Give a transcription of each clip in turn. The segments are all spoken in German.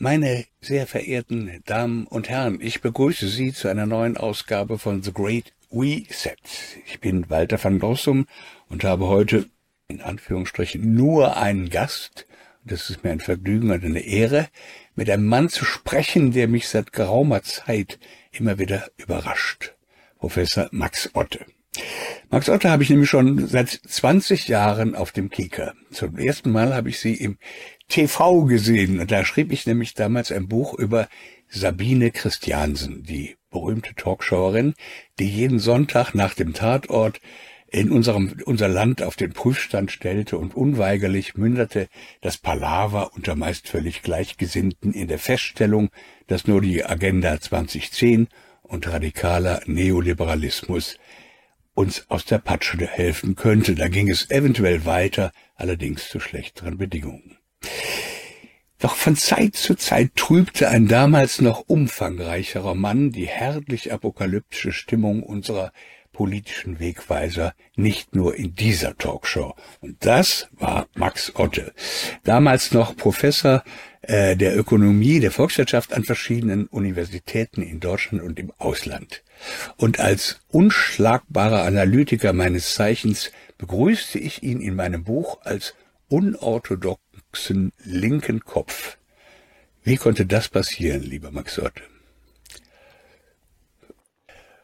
Meine sehr verehrten Damen und Herren, ich begrüße Sie zu einer neuen Ausgabe von The Great Reset. Ich bin Walter van Dossum und habe heute in Anführungsstrichen nur einen Gast. Das ist mir ein Vergnügen und eine Ehre, mit einem Mann zu sprechen, der mich seit geraumer Zeit immer wieder überrascht. Professor Max Otte. Max Otte habe ich nämlich schon seit 20 Jahren auf dem Kieker. Zum ersten Mal habe ich sie im TV gesehen. Und da schrieb ich nämlich damals ein Buch über Sabine Christiansen, die berühmte Talkshowerin, die jeden Sonntag nach dem Tatort in unserem, unser Land auf den Prüfstand stellte und unweigerlich münderte das Palaver unter meist völlig Gleichgesinnten in der Feststellung, dass nur die Agenda 2010 und radikaler Neoliberalismus uns aus der Patsche helfen könnte. Da ging es eventuell weiter, allerdings zu schlechteren Bedingungen. Doch von Zeit zu Zeit trübte ein damals noch umfangreicherer Mann die herrlich apokalyptische Stimmung unserer politischen Wegweiser nicht nur in dieser Talkshow. Und das war Max Otte, damals noch Professor äh, der Ökonomie, der Volkswirtschaft an verschiedenen Universitäten in Deutschland und im Ausland. Und als unschlagbarer Analytiker meines Zeichens begrüßte ich ihn in meinem Buch als unorthodoxen linken Kopf. Wie konnte das passieren, lieber Max Otte?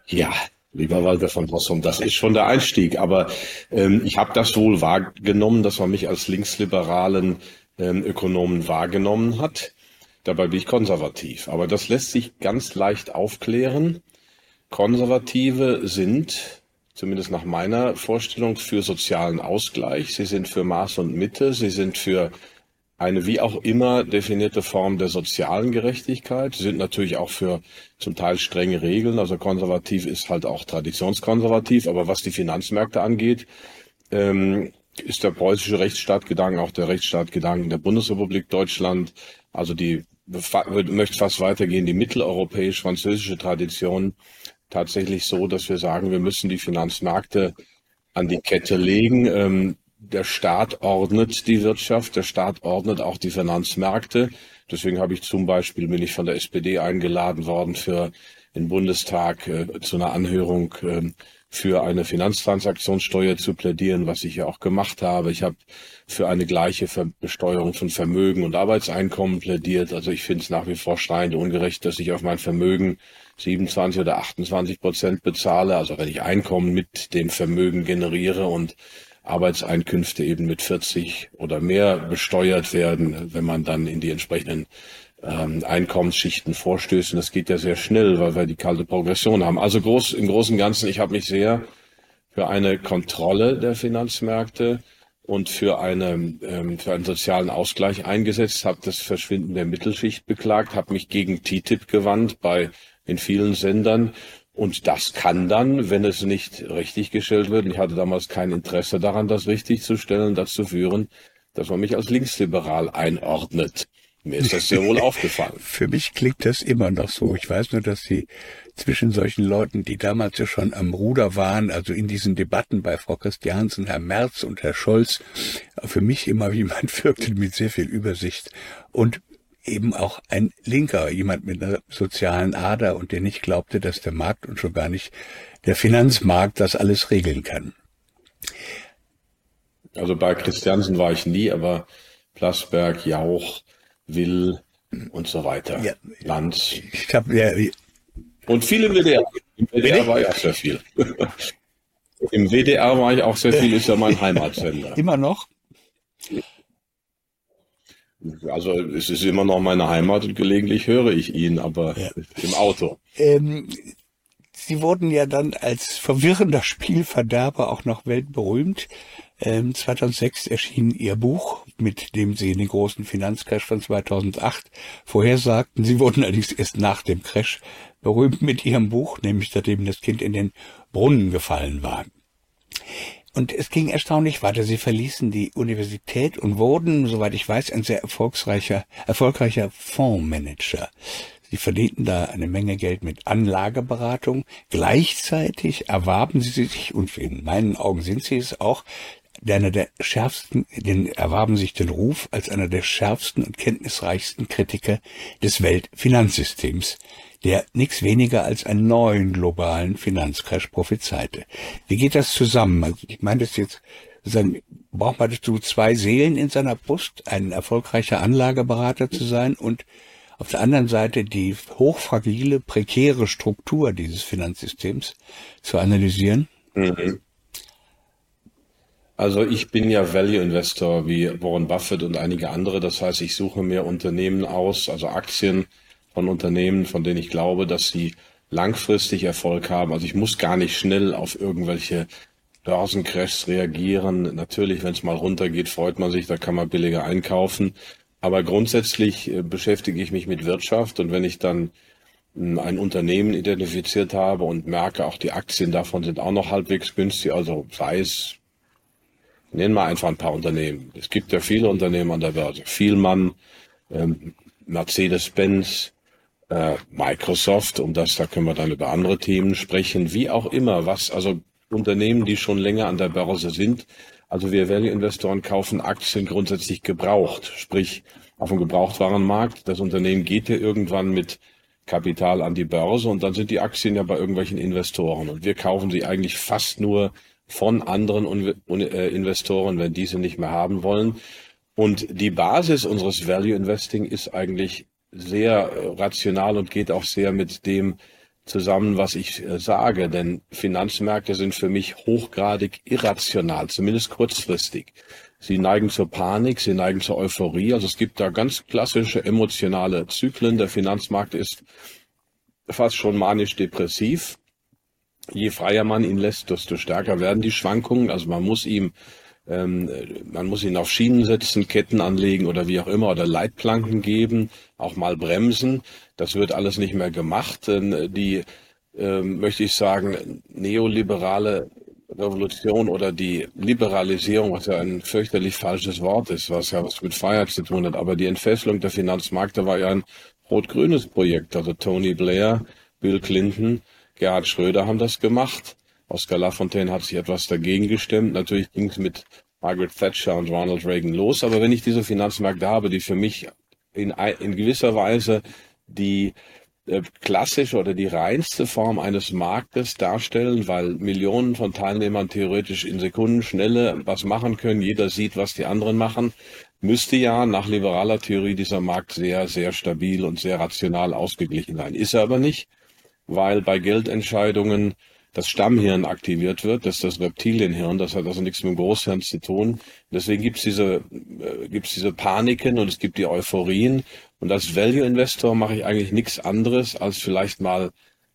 Ja, Lieber Walter von Rossum, das ist schon der Einstieg. Aber ähm, ich habe das wohl wahrgenommen, dass man mich als linksliberalen ähm, Ökonomen wahrgenommen hat. Dabei bin ich konservativ. Aber das lässt sich ganz leicht aufklären. Konservative sind, zumindest nach meiner Vorstellung, für sozialen Ausgleich. Sie sind für Maß und Mitte. Sie sind für eine wie auch immer definierte Form der sozialen Gerechtigkeit. Sie sind natürlich auch für zum Teil strenge Regeln. Also konservativ ist halt auch traditionskonservativ. Aber was die Finanzmärkte angeht, ähm, ist der preußische Rechtsstaatgedanke auch der Rechtsstaatgedanke der Bundesrepublik Deutschland. Also die möchte fast weitergehen, die mitteleuropäisch-französische Tradition tatsächlich so, dass wir sagen, wir müssen die Finanzmärkte an die Kette legen. Ähm, der Staat ordnet die Wirtschaft, der Staat ordnet auch die Finanzmärkte. Deswegen habe ich zum Beispiel, bin ich von der SPD eingeladen worden für den Bundestag äh, zu einer Anhörung äh, für eine Finanztransaktionssteuer zu plädieren, was ich ja auch gemacht habe. Ich habe für eine gleiche Besteuerung von Vermögen und Arbeitseinkommen plädiert. Also ich finde es nach wie vor schreiend ungerecht, dass ich auf mein Vermögen 27 oder 28 Prozent bezahle. Also wenn ich Einkommen mit dem Vermögen generiere und Arbeitseinkünfte eben mit 40 oder mehr besteuert werden, wenn man dann in die entsprechenden ähm, Einkommensschichten vorstößt. Und das geht ja sehr schnell, weil wir die kalte Progression haben. Also groß, im Großen und Ganzen, ich habe mich sehr für eine Kontrolle der Finanzmärkte und für, eine, ähm, für einen sozialen Ausgleich eingesetzt, habe das Verschwinden der Mittelschicht beklagt, habe mich gegen TTIP gewandt bei in vielen Sendern und das kann dann, wenn es nicht richtig gestellt wird, ich hatte damals kein Interesse daran, das richtig zu stellen, dazu führen, dass man mich als linksliberal einordnet. Mir ist das sehr wohl aufgefallen. Für mich klingt das immer noch so. Ich weiß nur, dass Sie zwischen solchen Leuten, die damals ja schon am Ruder waren, also in diesen Debatten bei Frau Christiansen, Herr Merz und Herr Scholz, für mich immer jemand wirkte mit sehr viel Übersicht und eben auch ein Linker, jemand mit einer sozialen Ader und der nicht glaubte, dass der Markt und schon gar nicht der Finanzmarkt das alles regeln kann. Also bei Christiansen war ich nie, aber Plasberg, Jauch, Will und so weiter. Ja, Lanz. Ich hab, ja, und viele WDR. Im WDR war ich auch sehr viel. Im WDR war ich auch sehr viel, ist ja mein Heimatsender. Immer noch? Also es ist immer noch meine Heimat und gelegentlich höre ich ihn, aber ja. im Auto. Ähm, Sie wurden ja dann als verwirrender Spielverderber auch noch weltberühmt. Ähm, 2006 erschien Ihr Buch, mit dem Sie den großen Finanzcrash von 2008 vorhersagten. Sie wurden allerdings erst nach dem Crash berühmt mit Ihrem Buch, nämlich seitdem das Kind in den Brunnen gefallen war. Und es ging erstaunlich weiter. Sie verließen die Universität und wurden, soweit ich weiß, ein sehr erfolgreicher, erfolgreicher Fondsmanager. Sie verdienten da eine Menge Geld mit Anlageberatung. Gleichzeitig erwarben sie sich, und in meinen Augen sind sie es auch, einer der schärfsten, den erwarben sich den Ruf als einer der schärfsten und kenntnisreichsten Kritiker des Weltfinanzsystems, der nichts weniger als einen neuen globalen Finanzcrash prophezeite. Wie geht das zusammen? Also ich meine das jetzt, braucht man dazu zwei Seelen in seiner Brust, ein erfolgreicher Anlageberater zu sein und auf der anderen Seite die hochfragile, prekäre Struktur dieses Finanzsystems zu analysieren? Mhm. Also ich bin ja Value Investor wie Warren Buffett und einige andere. Das heißt, ich suche mir Unternehmen aus, also Aktien von Unternehmen, von denen ich glaube, dass sie langfristig Erfolg haben. Also ich muss gar nicht schnell auf irgendwelche Börsencrashs reagieren. Natürlich, wenn es mal runtergeht, freut man sich, da kann man billiger einkaufen. Aber grundsätzlich äh, beschäftige ich mich mit Wirtschaft und wenn ich dann hm, ein Unternehmen identifiziert habe und merke, auch die Aktien davon sind auch noch halbwegs günstig, also sei es, nennen wir einfach ein paar Unternehmen. Es gibt ja viele Unternehmen an der Börse. Vielmann, ähm, Mercedes-Benz, äh, Microsoft, um das, da können wir dann über andere Themen sprechen, wie auch immer, was, also Unternehmen, die schon länger an der Börse sind, also wir Value-Investoren kaufen Aktien grundsätzlich gebraucht, sprich auf dem Gebrauchtwarenmarkt. Das Unternehmen geht ja irgendwann mit Kapital an die Börse und dann sind die Aktien ja bei irgendwelchen Investoren und wir kaufen sie eigentlich fast nur von anderen äh, Investoren, wenn diese nicht mehr haben wollen. Und die Basis unseres Value Investing ist eigentlich sehr äh, rational und geht auch sehr mit dem zusammen, was ich äh, sage, denn Finanzmärkte sind für mich hochgradig irrational, zumindest kurzfristig. Sie neigen zur Panik, sie neigen zur Euphorie. Also es gibt da ganz klassische emotionale Zyklen. Der Finanzmarkt ist fast schon manisch-depressiv. Je freier man ihn lässt, desto stärker werden die Schwankungen. Also man muss ihm ähm, man muss ihn auf Schienen setzen, Ketten anlegen oder wie auch immer oder Leitplanken geben, auch mal bremsen. Das wird alles nicht mehr gemacht. Die, äh, möchte ich sagen, neoliberale Revolution oder die Liberalisierung, was ja ein fürchterlich falsches Wort ist, was ja was mit Freiheit zu tun hat, aber die Entfesselung der Finanzmärkte war ja ein rot-grünes Projekt. Also Tony Blair, Bill Clinton, Gerhard Schröder haben das gemacht. Oscar Lafontaine hat sich etwas dagegen gestimmt. Natürlich ging es mit Margaret Thatcher und Ronald Reagan los. Aber wenn ich diese Finanzmärkte habe, die für mich in, in gewisser Weise die äh, klassische oder die reinste Form eines Marktes darstellen, weil Millionen von Teilnehmern theoretisch in Sekundenschnelle was machen können. Jeder sieht, was die anderen machen. Müsste ja nach liberaler Theorie dieser Markt sehr, sehr stabil und sehr rational ausgeglichen sein. Ist er aber nicht, weil bei Geldentscheidungen das Stammhirn aktiviert wird, das ist das Reptilienhirn, das hat also nichts mit dem Großhirn zu tun. Deswegen gibt's diese, äh, gibt's diese Paniken und es gibt die Euphorien. Und als Value Investor mache ich eigentlich nichts anderes, als vielleicht mal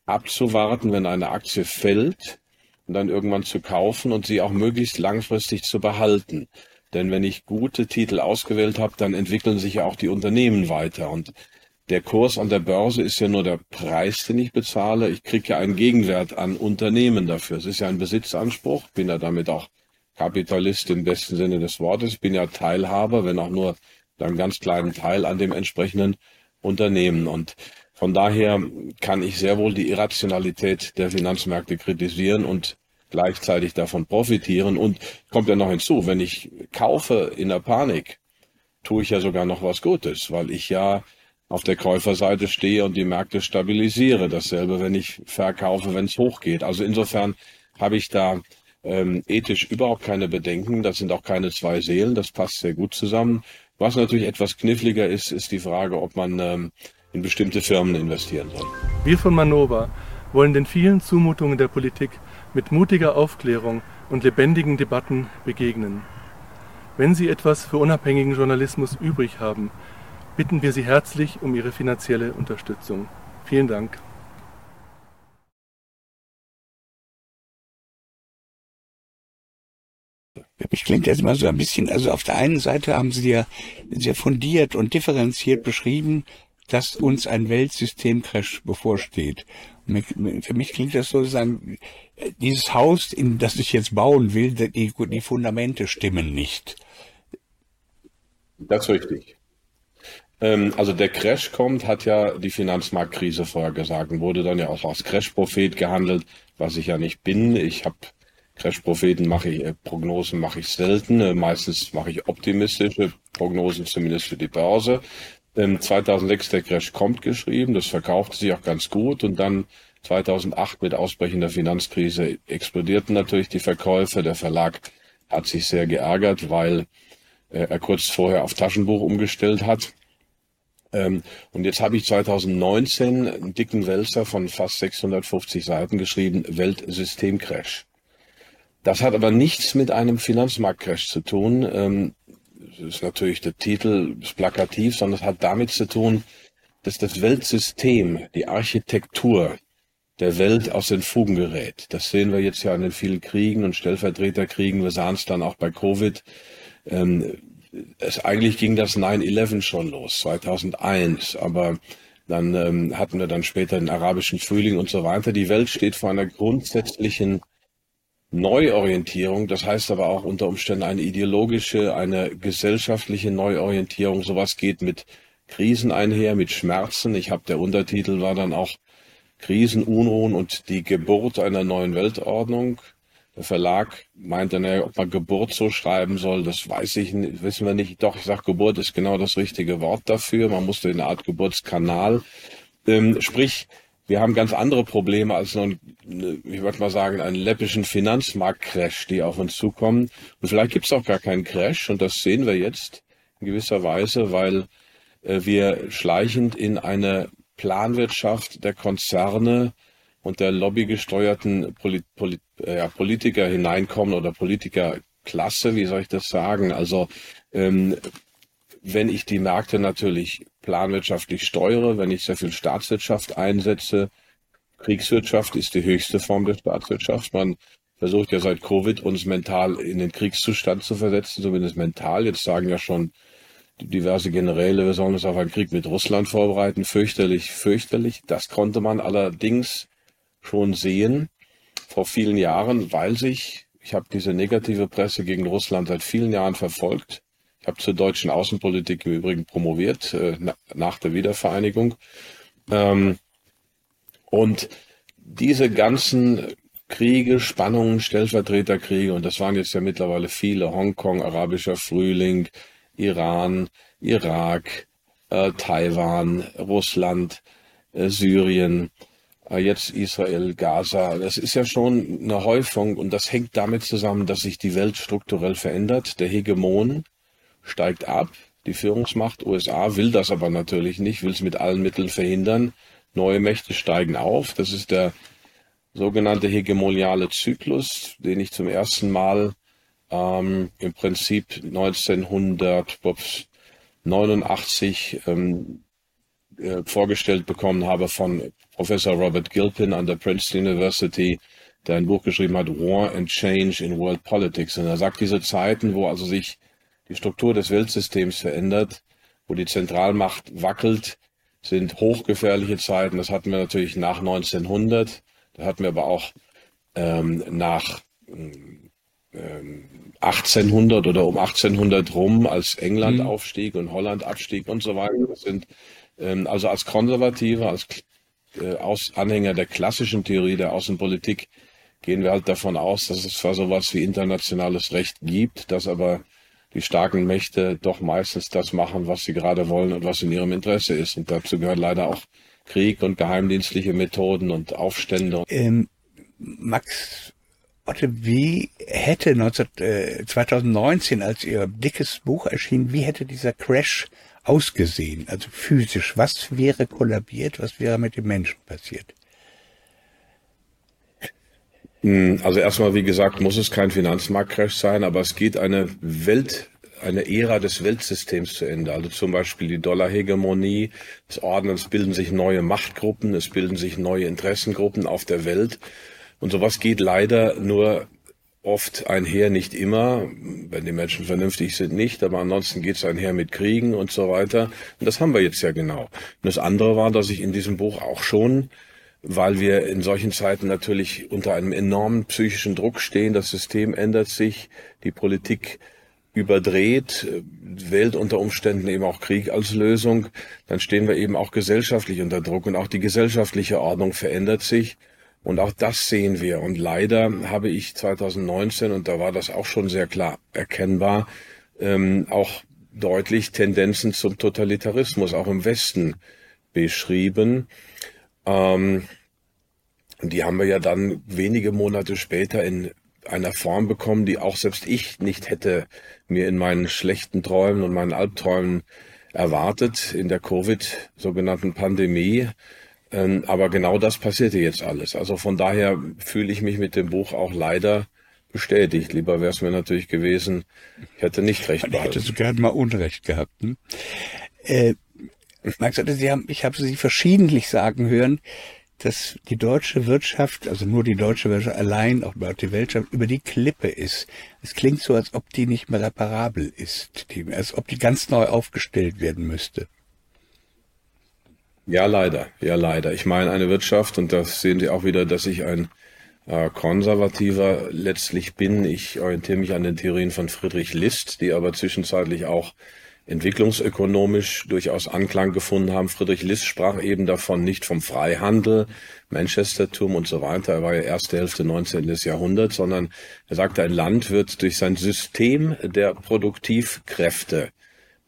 abzuwarten, wenn eine Aktie fällt und dann irgendwann zu kaufen und sie auch möglichst langfristig zu behalten. Denn wenn ich gute Titel ausgewählt habe, dann entwickeln sich ja auch die Unternehmen weiter. Und der Kurs an der Börse ist ja nur der Preis, den ich bezahle. Ich kriege ja einen Gegenwert an Unternehmen dafür. Es ist ja ein Besitzanspruch, bin ja damit auch Kapitalist im besten Sinne des Wortes, bin ja Teilhaber, wenn auch nur einen ganz kleinen Teil an dem entsprechenden Unternehmen. Und von daher kann ich sehr wohl die Irrationalität der Finanzmärkte kritisieren und gleichzeitig davon profitieren. Und kommt ja noch hinzu, wenn ich kaufe in der Panik, tue ich ja sogar noch was Gutes, weil ich ja auf der Käuferseite stehe und die Märkte stabilisiere. Dasselbe, wenn ich verkaufe, wenn es hochgeht. Also insofern habe ich da ähm, ethisch überhaupt keine Bedenken. Das sind auch keine zwei Seelen. Das passt sehr gut zusammen. Was natürlich etwas kniffliger ist, ist die Frage, ob man ähm, in bestimmte Firmen investieren soll. Wir von Manova wollen den vielen Zumutungen der Politik mit mutiger Aufklärung und lebendigen Debatten begegnen. Wenn Sie etwas für unabhängigen Journalismus übrig haben, bitten wir Sie herzlich um Ihre finanzielle Unterstützung. Vielen Dank. Für mich klingt das immer so ein bisschen, also auf der einen Seite haben Sie ja sehr fundiert und differenziert beschrieben, dass uns ein Weltsystemcrash bevorsteht. für mich klingt das so, sagen, dieses Haus, in das ich jetzt bauen will, die, die Fundamente stimmen nicht. Das ist richtig. Ähm, also der Crash kommt, hat ja die Finanzmarktkrise vorher gesagt und wurde dann ja auch als Crash-Prophet gehandelt, was ich ja nicht bin. Ich habe Crash-Propheten mache ich, äh, Prognosen mache ich selten. Äh, meistens mache ich optimistische Prognosen, zumindest für die Börse. Ähm, 2006 der Crash kommt geschrieben, das verkaufte sich auch ganz gut und dann 2008 mit ausbrechender Finanzkrise explodierten natürlich die Verkäufe. Der Verlag hat sich sehr geärgert, weil äh, er kurz vorher auf Taschenbuch umgestellt hat. Ähm, und jetzt habe ich 2019 einen dicken Wälzer von fast 650 Seiten geschrieben, Weltsystemcrash. Das hat aber nichts mit einem Finanzmarktcrash zu tun. Ähm, das ist natürlich der Titel, ist plakativ, sondern es hat damit zu tun, dass das Weltsystem, die Architektur der Welt aus den Fugen gerät. Das sehen wir jetzt ja in den vielen Kriegen und Stellvertreterkriegen. Wir sahen es dann auch bei Covid. Ähm, es, eigentlich ging das 9-11 schon los, 2001, aber dann ähm, hatten wir dann später den arabischen Frühling und so weiter. Die Welt steht vor einer grundsätzlichen Neuorientierung. Das heißt aber auch unter Umständen eine ideologische, eine gesellschaftliche Neuorientierung. Sowas geht mit Krisen einher, mit Schmerzen. Ich habe der Untertitel war dann auch Krisen, Unruhen und die Geburt einer neuen Weltordnung. Der Verlag meinte, naja, ob man Geburt so schreiben soll, das weiß ich nicht, wissen wir nicht. Doch, ich sage, Geburt ist genau das richtige Wort dafür. Man musste eine Art Geburtskanal. Ähm, sprich, wir haben ganz andere Probleme als nur, ich würde mal sagen, einen läppischen Finanzmarktcrash, die auf uns zukommen. Und vielleicht gibt es auch gar keinen Crash und das sehen wir jetzt in gewisser Weise, weil äh, wir schleichend in eine Planwirtschaft der Konzerne und der lobbygesteuerten Polit Polit äh, Politiker hineinkommen oder Politikerklasse, wie soll ich das sagen? Also ähm, wenn ich die Märkte natürlich planwirtschaftlich steuere, wenn ich sehr viel Staatswirtschaft einsetze, Kriegswirtschaft ist die höchste Form der Staatswirtschaft. Man versucht ja seit Covid uns mental in den Kriegszustand zu versetzen, zumindest mental. Jetzt sagen ja schon diverse Generäle, wir sollen uns auf einen Krieg mit Russland vorbereiten. Fürchterlich, fürchterlich. Das konnte man allerdings schon sehen vor vielen Jahren, weil sich, ich habe diese negative Presse gegen Russland seit vielen Jahren verfolgt. Ich habe zur deutschen Außenpolitik im Übrigen promoviert, äh, nach der Wiedervereinigung. Ähm, und diese ganzen Kriege, Spannungen, Stellvertreterkriege, und das waren jetzt ja mittlerweile viele, Hongkong, arabischer Frühling, Iran, Irak, äh, Taiwan, Russland, äh, Syrien, jetzt Israel, Gaza. Das ist ja schon eine Häufung und das hängt damit zusammen, dass sich die Welt strukturell verändert. Der Hegemon steigt ab. Die Führungsmacht USA will das aber natürlich nicht, will es mit allen Mitteln verhindern. Neue Mächte steigen auf. Das ist der sogenannte hegemoniale Zyklus, den ich zum ersten Mal ähm, im Prinzip 1989 ähm, äh, vorgestellt bekommen habe von Professor Robert Gilpin an der Princeton University, der ein Buch geschrieben hat, War and Change in World Politics. Und er sagt, diese Zeiten, wo also sich die Struktur des Weltsystems verändert, wo die Zentralmacht wackelt, sind hochgefährliche Zeiten. Das hatten wir natürlich nach 1900. Da hatten wir aber auch ähm, nach ähm, 1800 oder um 1800 rum, als England mhm. aufstieg und Holland abstieg und so weiter. Das sind ähm, also als Konservative, als äh, aus Anhänger der klassischen Theorie der Außenpolitik gehen wir halt davon aus, dass es zwar sowas wie internationales Recht gibt, dass aber die starken Mächte doch meistens das machen, was sie gerade wollen und was in ihrem Interesse ist. Und dazu gehört leider auch Krieg und geheimdienstliche Methoden und Aufstände. Ähm, Max Otte, wie hätte 19, äh, 2019, als Ihr dickes Buch erschien, wie hätte dieser Crash ausgesehen, also physisch? Was wäre kollabiert? Was wäre mit dem Menschen passiert? Hm, also erstmal, wie gesagt, muss es kein Finanzmarktcrash sein, aber es geht eine Welt, eine Ära des Weltsystems zu Ende. Also zum Beispiel die Dollarhegemonie des Ordnens bilden sich neue Machtgruppen, es bilden sich neue Interessengruppen auf der Welt. Und sowas geht leider nur oft einher, nicht immer, wenn die Menschen vernünftig sind, nicht, aber ansonsten geht es einher mit Kriegen und so weiter. Und das haben wir jetzt ja genau. Und das andere war, dass ich in diesem Buch auch schon, weil wir in solchen Zeiten natürlich unter einem enormen psychischen Druck stehen, das System ändert sich, die Politik überdreht, wählt unter Umständen eben auch Krieg als Lösung, dann stehen wir eben auch gesellschaftlich unter Druck und auch die gesellschaftliche Ordnung verändert sich. Und auch das sehen wir. Und leider habe ich 2019, und da war das auch schon sehr klar erkennbar, ähm, auch deutlich Tendenzen zum Totalitarismus, auch im Westen beschrieben. Ähm, die haben wir ja dann wenige Monate später in einer Form bekommen, die auch selbst ich nicht hätte mir in meinen schlechten Träumen und meinen Albträumen erwartet in der Covid sogenannten Pandemie. Ähm, aber genau das passierte jetzt alles. Also von daher fühle ich mich mit dem Buch auch leider bestätigt. Lieber wäre es mir natürlich gewesen, ich hätte nicht recht behalten. Hättest du gerne mal Unrecht gehabt. Hm? Äh, Max, Sie haben, ich habe Sie verschiedentlich sagen hören, dass die deutsche Wirtschaft, also nur die deutsche Wirtschaft allein, auch die Weltwirtschaft, über die Klippe ist. Es klingt so, als ob die nicht mehr reparabel ist, als ob die ganz neu aufgestellt werden müsste. Ja, leider. Ja, leider. Ich meine, eine Wirtschaft, und das sehen Sie auch wieder, dass ich ein äh, Konservativer letztlich bin. Ich orientiere mich an den Theorien von Friedrich List, die aber zwischenzeitlich auch entwicklungsökonomisch durchaus Anklang gefunden haben. Friedrich List sprach eben davon nicht vom Freihandel, Manchestertum und so weiter. Er war ja erste Hälfte 19. Jahrhunderts, sondern er sagte, ein Land wird durch sein System der Produktivkräfte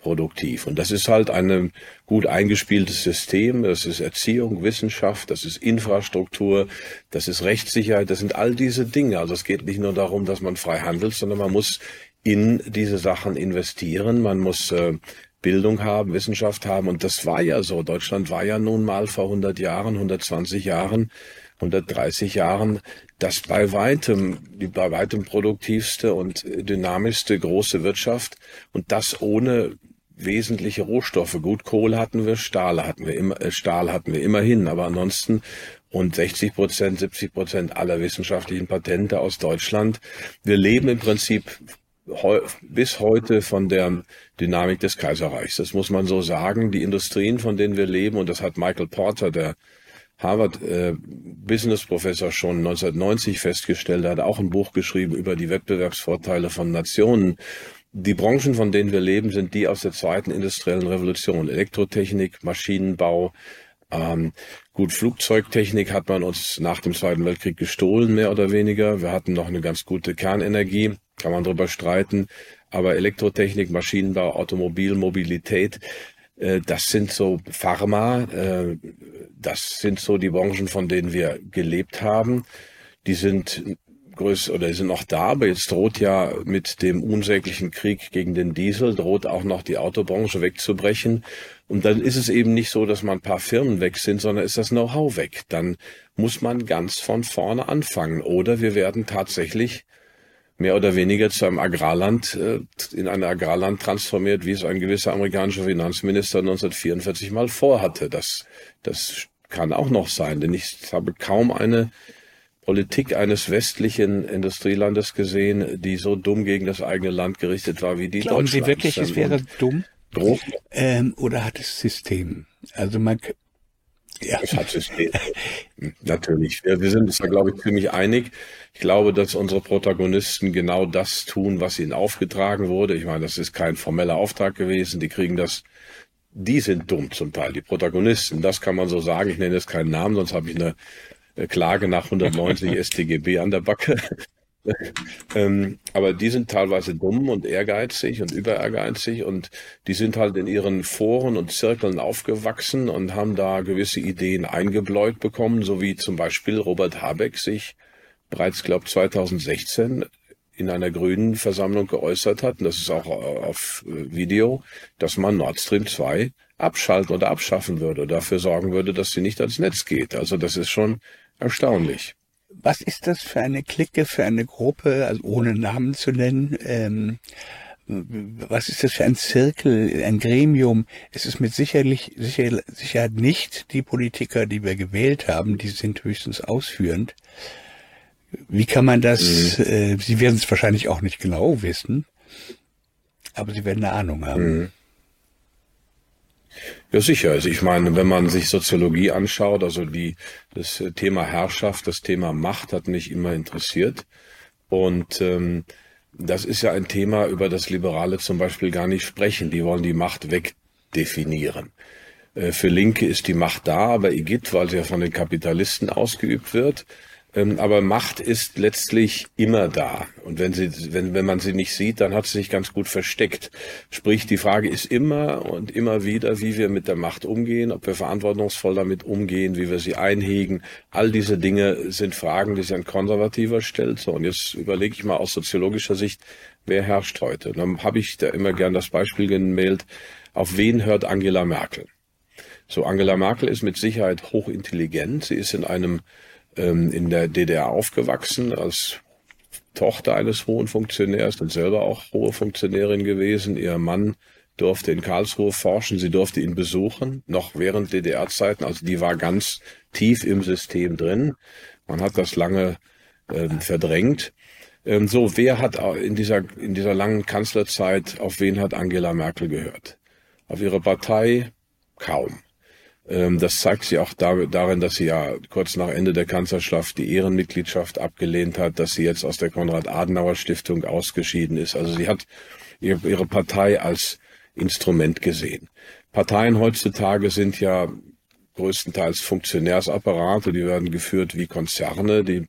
produktiv. Und das ist halt ein gut eingespieltes System. Das ist Erziehung, Wissenschaft, das ist Infrastruktur, das ist Rechtssicherheit, das sind all diese Dinge. Also es geht nicht nur darum, dass man frei handelt, sondern man muss in diese Sachen investieren. Man muss äh, Bildung haben, Wissenschaft haben. Und das war ja so. Deutschland war ja nun mal vor 100 Jahren, 120 Jahren, 130 Jahren das bei weitem, die bei weitem produktivste und dynamischste große Wirtschaft. Und das ohne wesentliche Rohstoffe. Gut, Kohle hatten wir, Stahl hatten wir immer, äh, Stahl hatten wir immerhin, aber ansonsten und 60 Prozent, 70 Prozent aller wissenschaftlichen Patente aus Deutschland. Wir leben im Prinzip bis heute von der Dynamik des Kaiserreichs. Das muss man so sagen. Die Industrien, von denen wir leben, und das hat Michael Porter, der Harvard äh, Business Professor schon 1990 festgestellt, er hat auch ein Buch geschrieben über die Wettbewerbsvorteile von Nationen. Die Branchen, von denen wir leben, sind die aus der zweiten industriellen Revolution. Elektrotechnik, Maschinenbau, ähm, gut, Flugzeugtechnik hat man uns nach dem Zweiten Weltkrieg gestohlen, mehr oder weniger. Wir hatten noch eine ganz gute Kernenergie kann man drüber streiten. Aber Elektrotechnik, Maschinenbau, Automobil, Mobilität, äh, das sind so Pharma, äh, das sind so die Branchen, von denen wir gelebt haben. Die sind größer oder sind noch da, aber jetzt droht ja mit dem unsäglichen Krieg gegen den Diesel, droht auch noch die Autobranche wegzubrechen. Und dann ist es eben nicht so, dass man ein paar Firmen weg sind, sondern ist das Know-how weg. Dann muss man ganz von vorne anfangen. Oder wir werden tatsächlich mehr oder weniger zu einem Agrarland, äh, in ein Agrarland transformiert, wie es ein gewisser amerikanischer Finanzminister 1944 mal vorhatte. Das, das kann auch noch sein, denn ich habe kaum eine Politik eines westlichen Industrielandes gesehen, die so dumm gegen das eigene Land gerichtet war wie die Glauben Sie wirklich, es wäre dumm? Ähm, oder hat es System? Also man, ja. Das hat System. Natürlich. Wir, wir sind uns da, glaube ich, ziemlich einig. Ich glaube, dass unsere Protagonisten genau das tun, was ihnen aufgetragen wurde. Ich meine, das ist kein formeller Auftrag gewesen. Die kriegen das, die sind dumm zum Teil, die Protagonisten. Das kann man so sagen. Ich nenne jetzt keinen Namen, sonst habe ich eine Klage nach 190 StGB an der Backe. ähm, aber die sind teilweise dumm und ehrgeizig und überehrgeizig und die sind halt in ihren Foren und Zirkeln aufgewachsen und haben da gewisse Ideen eingebläut bekommen, so wie zum Beispiel Robert Habeck sich bereits, glaube 2016 in einer grünen Versammlung geäußert hat, und das ist auch auf Video, dass man Nord Stream 2 abschalten oder abschaffen würde, dafür sorgen würde, dass sie nicht ans Netz geht. Also das ist schon erstaunlich was ist das für eine Clique, für eine Gruppe, also ohne Namen zu nennen? Ähm, was ist das für ein Zirkel, ein Gremium? Es ist mit sicherlich, sicher, Sicherheit nicht die Politiker, die wir gewählt haben, die sind höchstens ausführend. Wie kann man das, mhm. äh, Sie werden es wahrscheinlich auch nicht genau wissen, aber Sie werden eine Ahnung haben. Mhm. Ja, sicher. Also ich meine, wenn man sich Soziologie anschaut, also die, das Thema Herrschaft, das Thema Macht hat mich immer interessiert. Und ähm, das ist ja ein Thema, über das Liberale zum Beispiel gar nicht sprechen. Die wollen die Macht wegdefinieren. Äh, für Linke ist die Macht da, aber Igitt, weil sie ja von den Kapitalisten ausgeübt wird. Ähm, aber Macht ist letztlich immer da. Und wenn sie, wenn, wenn man sie nicht sieht, dann hat sie sich ganz gut versteckt. Sprich, die Frage ist immer und immer wieder, wie wir mit der Macht umgehen, ob wir verantwortungsvoll damit umgehen, wie wir sie einhegen. All diese Dinge sind Fragen, die sich ein Konservativer stellt. So, und jetzt überlege ich mal aus soziologischer Sicht, wer herrscht heute? Dann habe ich da immer gern das Beispiel gemeldet, auf wen hört Angela Merkel? So, Angela Merkel ist mit Sicherheit hochintelligent. Sie ist in einem ähm, in der DDR aufgewachsen als Tochter eines hohen Funktionärs und selber auch hohe Funktionärin gewesen. Ihr Mann durfte in Karlsruhe forschen, sie durfte ihn besuchen, noch während DDR-Zeiten. Also die war ganz tief im System drin. Man hat das lange ähm, verdrängt. Ähm, so, wer hat in dieser, in dieser langen Kanzlerzeit, auf wen hat Angela Merkel gehört? Auf ihre Partei? Kaum. Ähm, das zeigt sie auch darin, dass sie ja kurz nach Ende der Kanzlerschaft die Ehrenmitgliedschaft abgelehnt hat, dass sie jetzt aus der Konrad-Adenauer-Stiftung ausgeschieden ist. Also sie hat ihre Partei als Instrument gesehen. Parteien heutzutage sind ja größtenteils Funktionärsapparate, die werden geführt wie Konzerne, die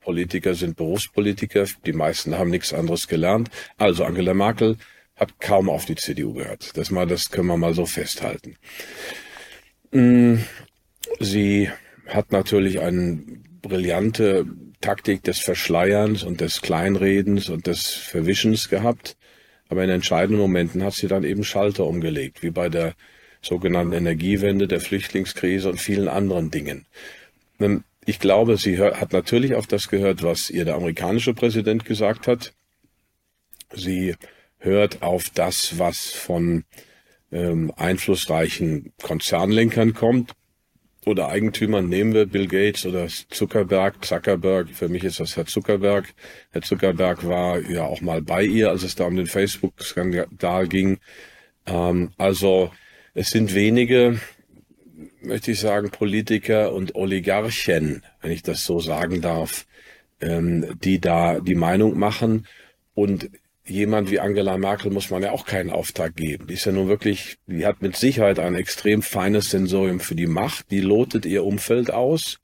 Politiker sind Berufspolitiker, die meisten haben nichts anderes gelernt. Also Angela Merkel hat kaum auf die CDU gehört. Das mal, das können wir mal so festhalten. Mm, sie hat natürlich eine brillante Taktik des Verschleierns und des Kleinredens und des Verwischens gehabt. Aber in entscheidenden Momenten hat sie dann eben Schalter umgelegt, wie bei der sogenannten Energiewende, der Flüchtlingskrise und vielen anderen Dingen. Ähm, ich glaube, sie hat natürlich auf das gehört, was ihr der amerikanische Präsident gesagt hat. Sie hört auf das, was von ähm, einflussreichen Konzernlenkern kommt oder Eigentümern, nehmen wir Bill Gates oder Zuckerberg, Zuckerberg, für mich ist das Herr Zuckerberg. Herr Zuckerberg war ja auch mal bei ihr, als es da um den Facebook-Skandal ging. Ähm, also es sind wenige, möchte ich sagen, Politiker und Oligarchen, wenn ich das so sagen darf, ähm, die da die Meinung machen. Und jemand wie Angela Merkel muss man ja auch keinen Auftrag geben. Die ist ja nun wirklich, die hat mit Sicherheit ein extrem feines Sensorium für die Macht. Die lotet ihr Umfeld aus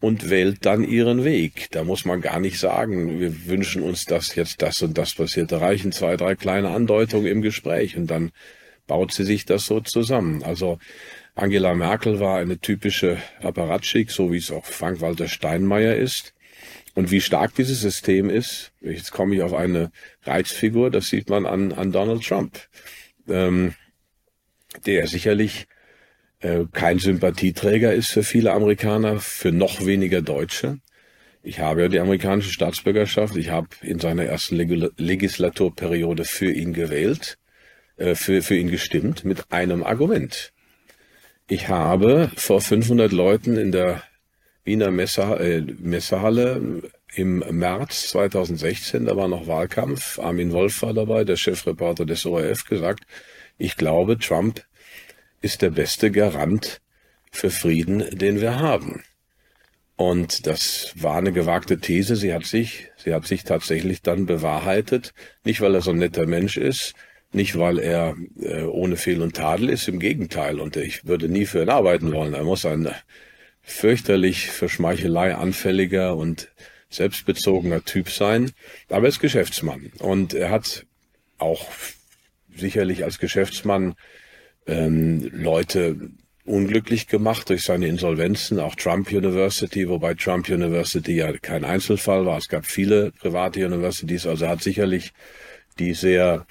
und wählt dann ihren Weg. Da muss man gar nicht sagen, wir wünschen uns, dass jetzt das und das passiert. Da reichen zwei, drei kleine Andeutungen im Gespräch und dann baut sie sich das so zusammen. Also Angela Merkel war eine typische Apparatschik, so wie es auch Frank-Walter Steinmeier ist. Und wie stark dieses System ist, jetzt komme ich auf eine Reizfigur, das sieht man an, an Donald Trump, ähm, der sicherlich äh, kein Sympathieträger ist für viele Amerikaner, für noch weniger Deutsche. Ich habe ja die amerikanische Staatsbürgerschaft, ich habe in seiner ersten Leg Legislaturperiode für ihn gewählt, äh, für, für ihn gestimmt, mit einem Argument. Ich habe vor 500 Leuten in der Wiener Messe, äh, Messehalle im März 2016, da war noch Wahlkampf, Armin Wolf war dabei, der Chefreporter des ORF, gesagt, ich glaube, Trump ist der beste Garant für Frieden, den wir haben. Und das war eine gewagte These. Sie hat sich, sie hat sich tatsächlich dann bewahrheitet. Nicht, weil er so ein netter Mensch ist, nicht, weil er äh, ohne Fehl und Tadel ist, im Gegenteil. Und ich würde nie für ihn arbeiten wollen. Er muss ein fürchterlich für Schmeichelei anfälliger und selbstbezogener Typ sein, aber er ist Geschäftsmann. Und er hat auch sicherlich als Geschäftsmann ähm, Leute unglücklich gemacht durch seine Insolvenzen, auch Trump University, wobei Trump University ja kein Einzelfall war. Es gab viele private Universities, also er hat sicherlich die sehr,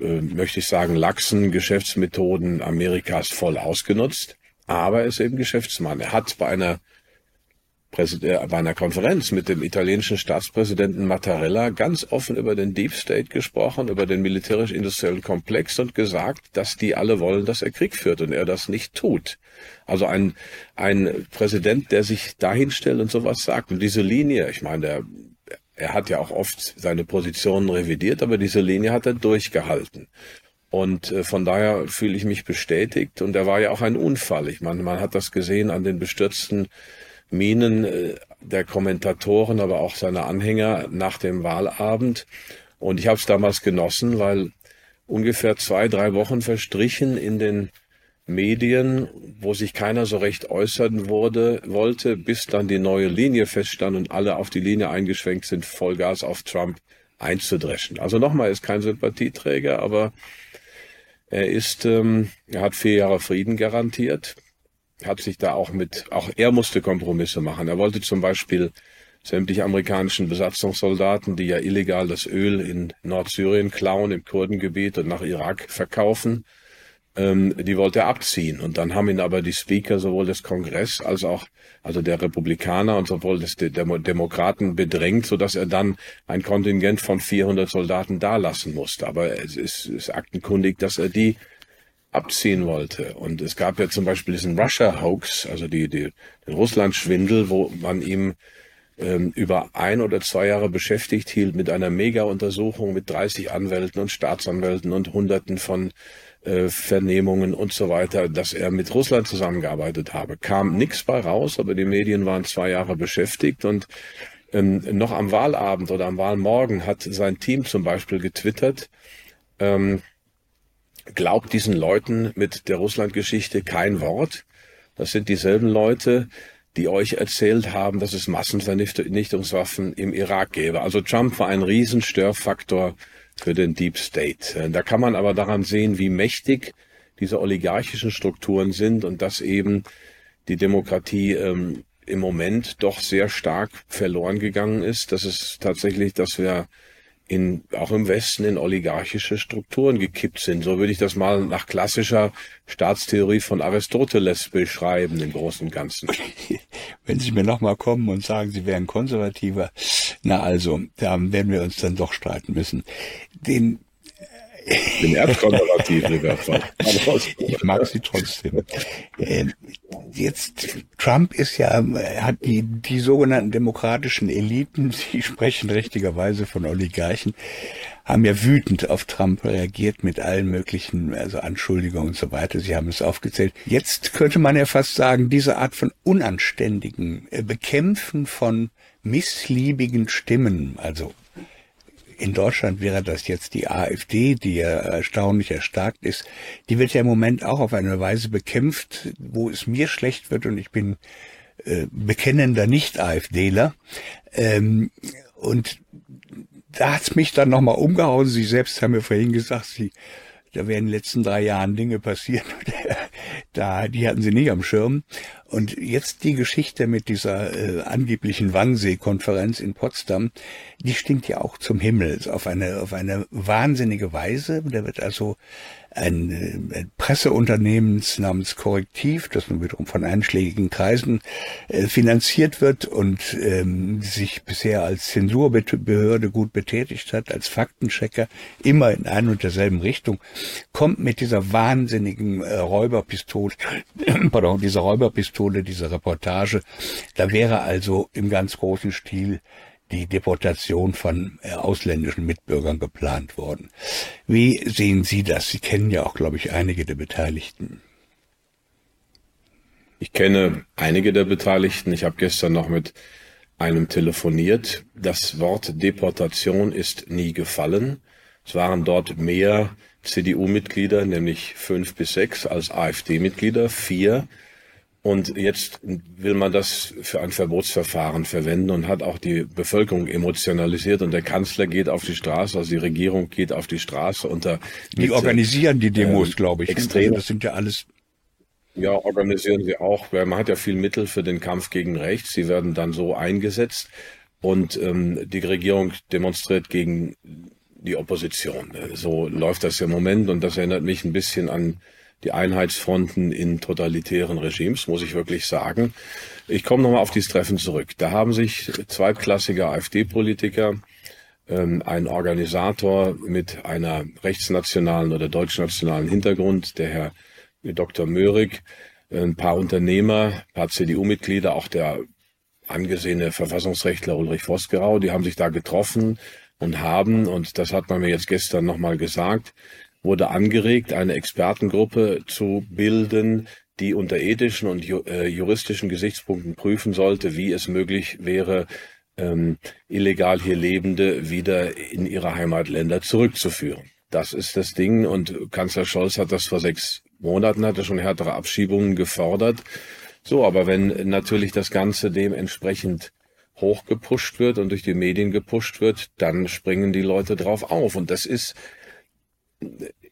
äh, möchte ich sagen, laxen Geschäftsmethoden Amerikas voll ausgenutzt aber er ist eben Geschäftsmann. Er hat bei einer, äh, bei einer Konferenz mit dem italienischen Staatspräsidenten Mattarella ganz offen über den Deep State gesprochen, über den militärisch-industriellen Komplex und gesagt, dass die alle wollen, dass er Krieg führt und er das nicht tut. Also ein, ein Präsident, der sich dahin stellt und sowas sagt. Und diese Linie, ich meine, der, er hat ja auch oft seine Positionen revidiert, aber diese Linie hat er durchgehalten. Und äh, von daher fühle ich mich bestätigt. Und er war ja auch ein Unfall. Ich meine, man hat das gesehen an den bestürzten Minen äh, der Kommentatoren, aber auch seiner Anhänger nach dem Wahlabend. Und ich habe es damals genossen, weil ungefähr zwei, drei Wochen verstrichen in den Medien, wo sich keiner so recht äußern wurde, wollte, bis dann die neue Linie feststand und alle auf die Linie eingeschwenkt sind, Vollgas auf Trump einzudreschen. Also nochmal, ist kein Sympathieträger, aber er ist, ähm, er hat vier Jahre Frieden garantiert, hat sich da auch mit, auch er musste Kompromisse machen. Er wollte zum Beispiel sämtliche amerikanischen Besatzungssoldaten, die ja illegal das Öl in Nordsyrien klauen, im Kurdengebiet und nach Irak verkaufen, ähm, die wollte er abziehen. Und dann haben ihn aber die Speaker sowohl des Kongress als auch also der Republikaner und sowohl des der Demokraten bedrängt, so dass er dann ein Kontingent von 400 Soldaten dalassen musste. Aber es ist, ist aktenkundig, dass er die abziehen wollte. Und es gab ja zum Beispiel diesen Russia-Hoax, also die, die, den Russland-Schwindel, wo man ihm ähm, über ein oder zwei Jahre beschäftigt hielt mit einer Mega-Untersuchung mit 30 Anwälten und Staatsanwälten und Hunderten von äh, Vernehmungen und so weiter, dass er mit Russland zusammengearbeitet habe. Kam nichts bei raus, aber die Medien waren zwei Jahre beschäftigt und ähm, noch am Wahlabend oder am Wahlmorgen hat sein Team zum Beispiel getwittert, ähm, glaubt diesen Leuten mit der Russlandgeschichte kein Wort. Das sind dieselben Leute, die euch erzählt haben, dass es Massenvernichtungswaffen im Irak gäbe. Also Trump war ein Riesenstörfaktor für den Deep State. Äh, da kann man aber daran sehen, wie mächtig diese oligarchischen Strukturen sind und dass eben die Demokratie ähm, im Moment doch sehr stark verloren gegangen ist. Das ist tatsächlich, dass wir in, auch im Westen in oligarchische Strukturen gekippt sind. So würde ich das mal nach klassischer Staatstheorie von Aristoteles beschreiben, im Großen und Ganzen. Wenn Sie mir nochmal kommen und sagen, Sie wären konservativer, na also, da werden wir uns dann doch streiten müssen. Den ich bin erzkonservativ, lieber Ich mag sie trotzdem. Äh, jetzt, Trump ist ja, hat die, die sogenannten demokratischen Eliten, Sie sprechen richtigerweise von Oligarchen, haben ja wütend auf Trump reagiert mit allen möglichen, also Anschuldigungen und so weiter. Sie haben es aufgezählt. Jetzt könnte man ja fast sagen, diese Art von unanständigen äh, Bekämpfen von missliebigen Stimmen, also in Deutschland wäre das jetzt die AfD, die ja erstaunlich erstarkt ist. Die wird ja im Moment auch auf eine Weise bekämpft, wo es mir schlecht wird und ich bin äh, bekennender Nicht-AfDler. Ähm, und da hat's mich dann nochmal umgehauen. Sie selbst haben mir vorhin gesagt, Sie da wären in den letzten drei Jahren Dinge passiert, da, die hatten sie nicht am Schirm. Und jetzt die Geschichte mit dieser äh, angeblichen Wannsee-Konferenz in Potsdam, die stinkt ja auch zum Himmel auf eine, auf eine wahnsinnige Weise. Da wird also ein, äh, Presseunternehmens namens Korrektiv, das nun wiederum von einschlägigen Kreisen äh, finanziert wird und ähm, sich bisher als Zensurbehörde gut betätigt hat, als Faktenchecker, immer in ein und derselben Richtung, kommt mit dieser wahnsinnigen äh, Räuberpistole, pardon, dieser Räuberpistole, dieser Reportage, da wäre also im ganz großen Stil die Deportation von äh, ausländischen Mitbürgern geplant worden. Wie sehen Sie das? Sie kennen ja auch, glaube ich, einige der Beteiligten. Ich kenne einige der Beteiligten. Ich habe gestern noch mit einem telefoniert. Das Wort Deportation ist nie gefallen. Es waren dort mehr CDU-Mitglieder, nämlich fünf bis sechs, als AfD-Mitglieder, vier. Und jetzt will man das für ein Verbotsverfahren verwenden und hat auch die Bevölkerung emotionalisiert und der Kanzler geht auf die Straße, also die Regierung geht auf die Straße unter. Die organisieren die Demos, äh, glaube ich. Extrem. Das sind ja alles. Ja, organisieren sie auch. Man hat ja viel Mittel für den Kampf gegen rechts. Sie werden dann so eingesetzt und ähm, die Regierung demonstriert gegen die Opposition. So läuft das im Moment und das erinnert mich ein bisschen an die Einheitsfronten in totalitären Regimes, muss ich wirklich sagen. Ich komme nochmal auf dieses Treffen zurück. Da haben sich zweitklassige AfD-Politiker, ähm, ein Organisator mit einer rechtsnationalen oder deutschnationalen Hintergrund, der Herr Dr. Möhrig, ein paar Unternehmer, ein paar CDU-Mitglieder, auch der angesehene Verfassungsrechtler Ulrich Vosgerau, die haben sich da getroffen und haben, und das hat man mir jetzt gestern nochmal gesagt, wurde angeregt, eine Expertengruppe zu bilden, die unter ethischen und äh, juristischen Gesichtspunkten prüfen sollte, wie es möglich wäre, ähm, illegal hier Lebende wieder in ihre Heimatländer zurückzuführen. Das ist das Ding und Kanzler Scholz hat das vor sechs Monaten hat er schon härtere Abschiebungen gefordert. So, aber wenn natürlich das Ganze dementsprechend hochgepusht wird und durch die Medien gepusht wird, dann springen die Leute drauf auf. Und das ist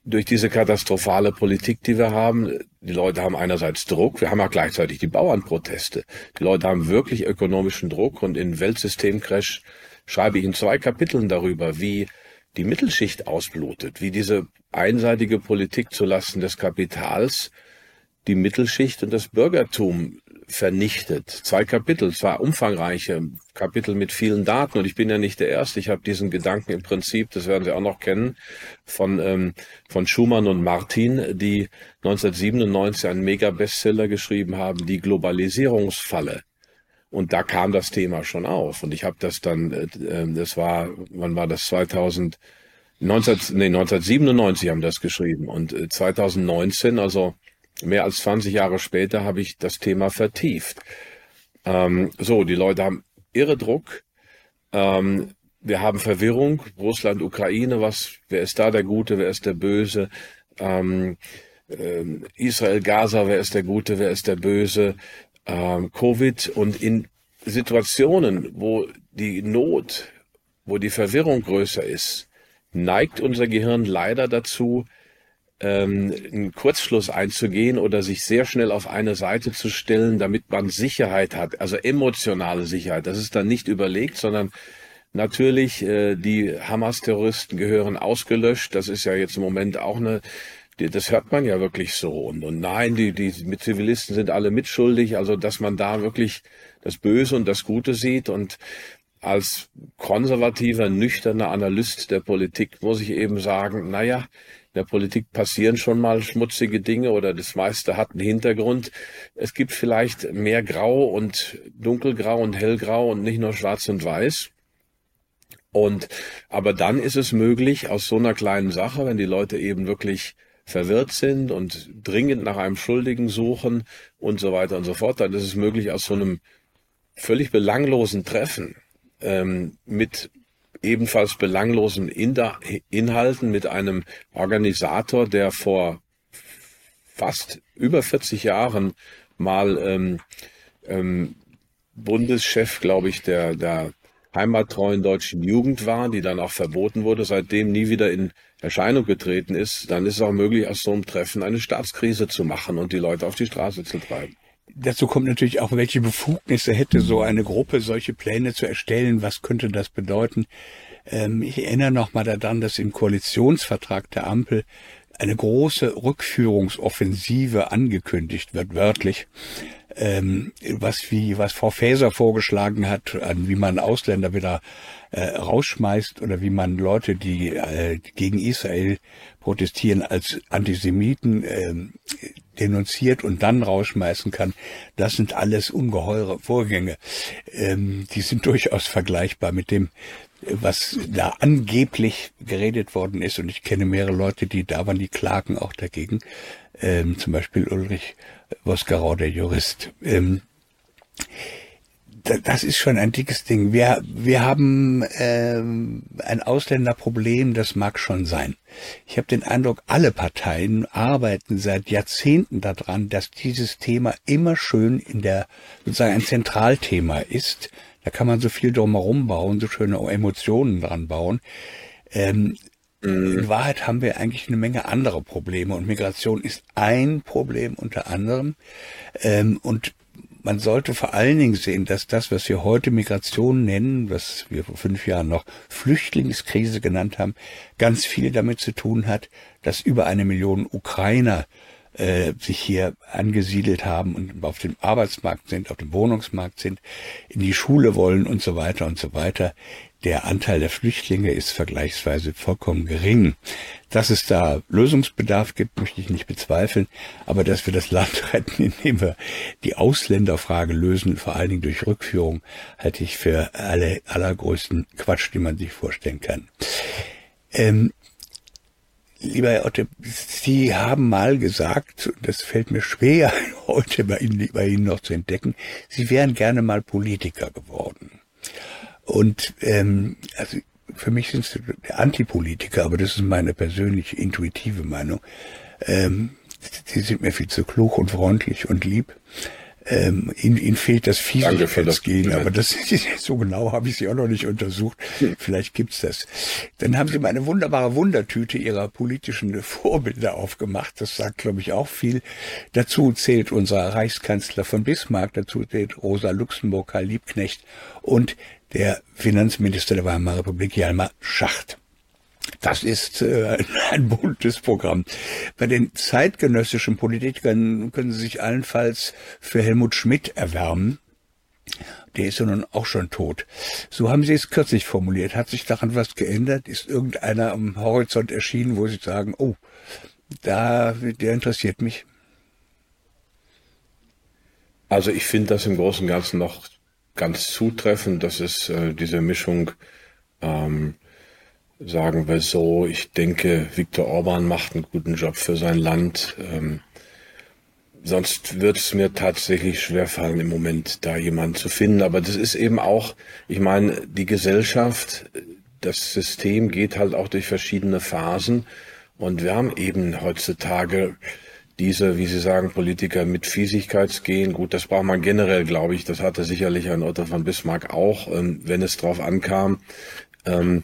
durch diese katastrophale Politik, die wir haben, die Leute haben einerseits Druck, wir haben auch gleichzeitig die Bauernproteste. Die Leute haben wirklich ökonomischen Druck und in Weltsystemcrash schreibe ich in zwei Kapiteln darüber, wie die Mittelschicht ausblutet, wie diese einseitige Politik zulasten des Kapitals die Mittelschicht und das Bürgertum vernichtet. Zwei Kapitel, zwei umfangreiche Kapitel mit vielen Daten. Und ich bin ja nicht der Erste. Ich habe diesen Gedanken im Prinzip, das werden Sie auch noch kennen, von, ähm, von Schumann und Martin, die 1997 einen Mega-Bestseller geschrieben haben, die Globalisierungsfalle. Und da kam das Thema schon auf. Und ich habe das dann, äh, äh das war, wann war das? 2000, 19, nee, 1997 haben das geschrieben. Und äh, 2019, also mehr als 20 Jahre später habe ich das Thema vertieft. Ähm, so, die Leute haben irre Druck. Ähm, wir haben Verwirrung. Russland, Ukraine, was, wer ist da der Gute, wer ist der Böse? Ähm, äh, Israel, Gaza, wer ist der Gute, wer ist der Böse? Ähm, Covid und in Situationen, wo die Not, wo die Verwirrung größer ist, neigt unser Gehirn leider dazu, ähm, einen Kurzschluss einzugehen oder sich sehr schnell auf eine Seite zu stellen, damit man Sicherheit hat, also emotionale Sicherheit. Das ist dann nicht überlegt, sondern natürlich, äh, die Hamas-Terroristen gehören ausgelöscht. Das ist ja jetzt im Moment auch eine, das hört man ja wirklich so. Und, und nein, die, die Zivilisten sind alle mitschuldig. Also, dass man da wirklich das Böse und das Gute sieht und als konservativer, nüchterner Analyst der Politik muss ich eben sagen, naja, der Politik passieren schon mal schmutzige Dinge oder das meiste hat einen Hintergrund. Es gibt vielleicht mehr Grau und Dunkelgrau und Hellgrau und nicht nur Schwarz und Weiß. Und, aber dann ist es möglich, aus so einer kleinen Sache, wenn die Leute eben wirklich verwirrt sind und dringend nach einem Schuldigen suchen und so weiter und so fort, dann ist es möglich, aus so einem völlig belanglosen Treffen ähm, mit ebenfalls belanglosen Inhalten mit einem Organisator, der vor fast über 40 Jahren mal ähm, ähm, Bundeschef, glaube ich, der, der heimattreuen deutschen Jugend war, die dann auch verboten wurde, seitdem nie wieder in Erscheinung getreten ist, dann ist es auch möglich, aus so einem Treffen eine Staatskrise zu machen und die Leute auf die Straße zu treiben. Dazu kommt natürlich auch, welche Befugnisse hätte so eine Gruppe, solche Pläne zu erstellen? Was könnte das bedeuten? Ähm, ich erinnere noch mal daran, dass im Koalitionsvertrag der Ampel eine große Rückführungsoffensive angekündigt wird, wörtlich, ähm, was wie was Frau Faeser vorgeschlagen hat, an wie man Ausländer wieder äh, rausschmeißt oder wie man Leute, die äh, gegen Israel protestieren, als Antisemiten äh, denunziert und dann rausschmeißen kann. Das sind alles ungeheure Vorgänge. Ähm, die sind durchaus vergleichbar mit dem was da angeblich geredet worden ist, und ich kenne mehrere Leute, die da waren, die klagen auch dagegen, ähm, zum Beispiel Ulrich Vosgerau, der Jurist. Ähm, das ist schon ein dickes Ding. Wir, wir haben ähm, ein Ausländerproblem, das mag schon sein. Ich habe den Eindruck, alle Parteien arbeiten seit Jahrzehnten daran, dass dieses Thema immer schön in der sozusagen ein Zentralthema ist. Da kann man so viel drumherum bauen, so schöne Emotionen dran bauen. Ähm, mhm. In Wahrheit haben wir eigentlich eine Menge andere Probleme und Migration ist ein Problem unter anderem. Ähm, und man sollte vor allen Dingen sehen, dass das, was wir heute Migration nennen, was wir vor fünf Jahren noch Flüchtlingskrise genannt haben, ganz viel damit zu tun hat, dass über eine Million Ukrainer äh, sich hier angesiedelt haben und auf dem Arbeitsmarkt sind, auf dem Wohnungsmarkt sind, in die Schule wollen und so weiter und so weiter. Der Anteil der Flüchtlinge ist vergleichsweise vollkommen gering. Dass es da Lösungsbedarf gibt, möchte ich nicht bezweifeln, aber dass wir das Land retten, indem wir die Ausländerfrage lösen, vor allen Dingen durch Rückführung, halte ich für alle allergrößten Quatsch, die man sich vorstellen kann. Ähm, Lieber Herr Otte, Sie haben mal gesagt, das fällt mir schwer, heute bei Ihnen, bei Ihnen noch zu entdecken, Sie wären gerne mal Politiker geworden. Und ähm, also für mich sind Sie der Antipolitiker, aber das ist meine persönliche intuitive Meinung. Ähm, Sie sind mir viel zu klug und freundlich und lieb. Ähm, ihnen, ihnen fehlt das Fiesigkeitsgehen, aber das so genau habe ich sie auch noch nicht untersucht. Hm. Vielleicht gibt's das. Dann haben sie mal eine wunderbare Wundertüte ihrer politischen Vorbilder aufgemacht. Das sagt, glaube ich, auch viel. Dazu zählt unser Reichskanzler von Bismarck, dazu zählt Rosa Luxemburg, Karl Liebknecht und der Finanzminister der Weimarer Republik, Jalmar Schacht. Das ist äh, ein buntes Programm. Bei den zeitgenössischen Politikern können Sie sich allenfalls für Helmut Schmidt erwärmen. Der ist ja nun auch schon tot. So haben Sie es kürzlich formuliert. Hat sich daran was geändert? Ist irgendeiner am Horizont erschienen, wo Sie sagen, oh, da, der interessiert mich? Also ich finde das im Großen und Ganzen noch ganz zutreffend. Das ist äh, diese Mischung ähm, sagen wir so, ich denke, Viktor Orban macht einen guten Job für sein Land. Ähm, sonst wird es mir tatsächlich schwerfallen, im Moment da jemanden zu finden. Aber das ist eben auch, ich meine, die Gesellschaft, das System geht halt auch durch verschiedene Phasen. Und wir haben eben heutzutage diese, wie Sie sagen, Politiker mit Fiesigkeitsgehen. Gut, das braucht man generell, glaube ich. Das hatte sicherlich ein Otto von Bismarck auch, ähm, wenn es drauf ankam. Ähm,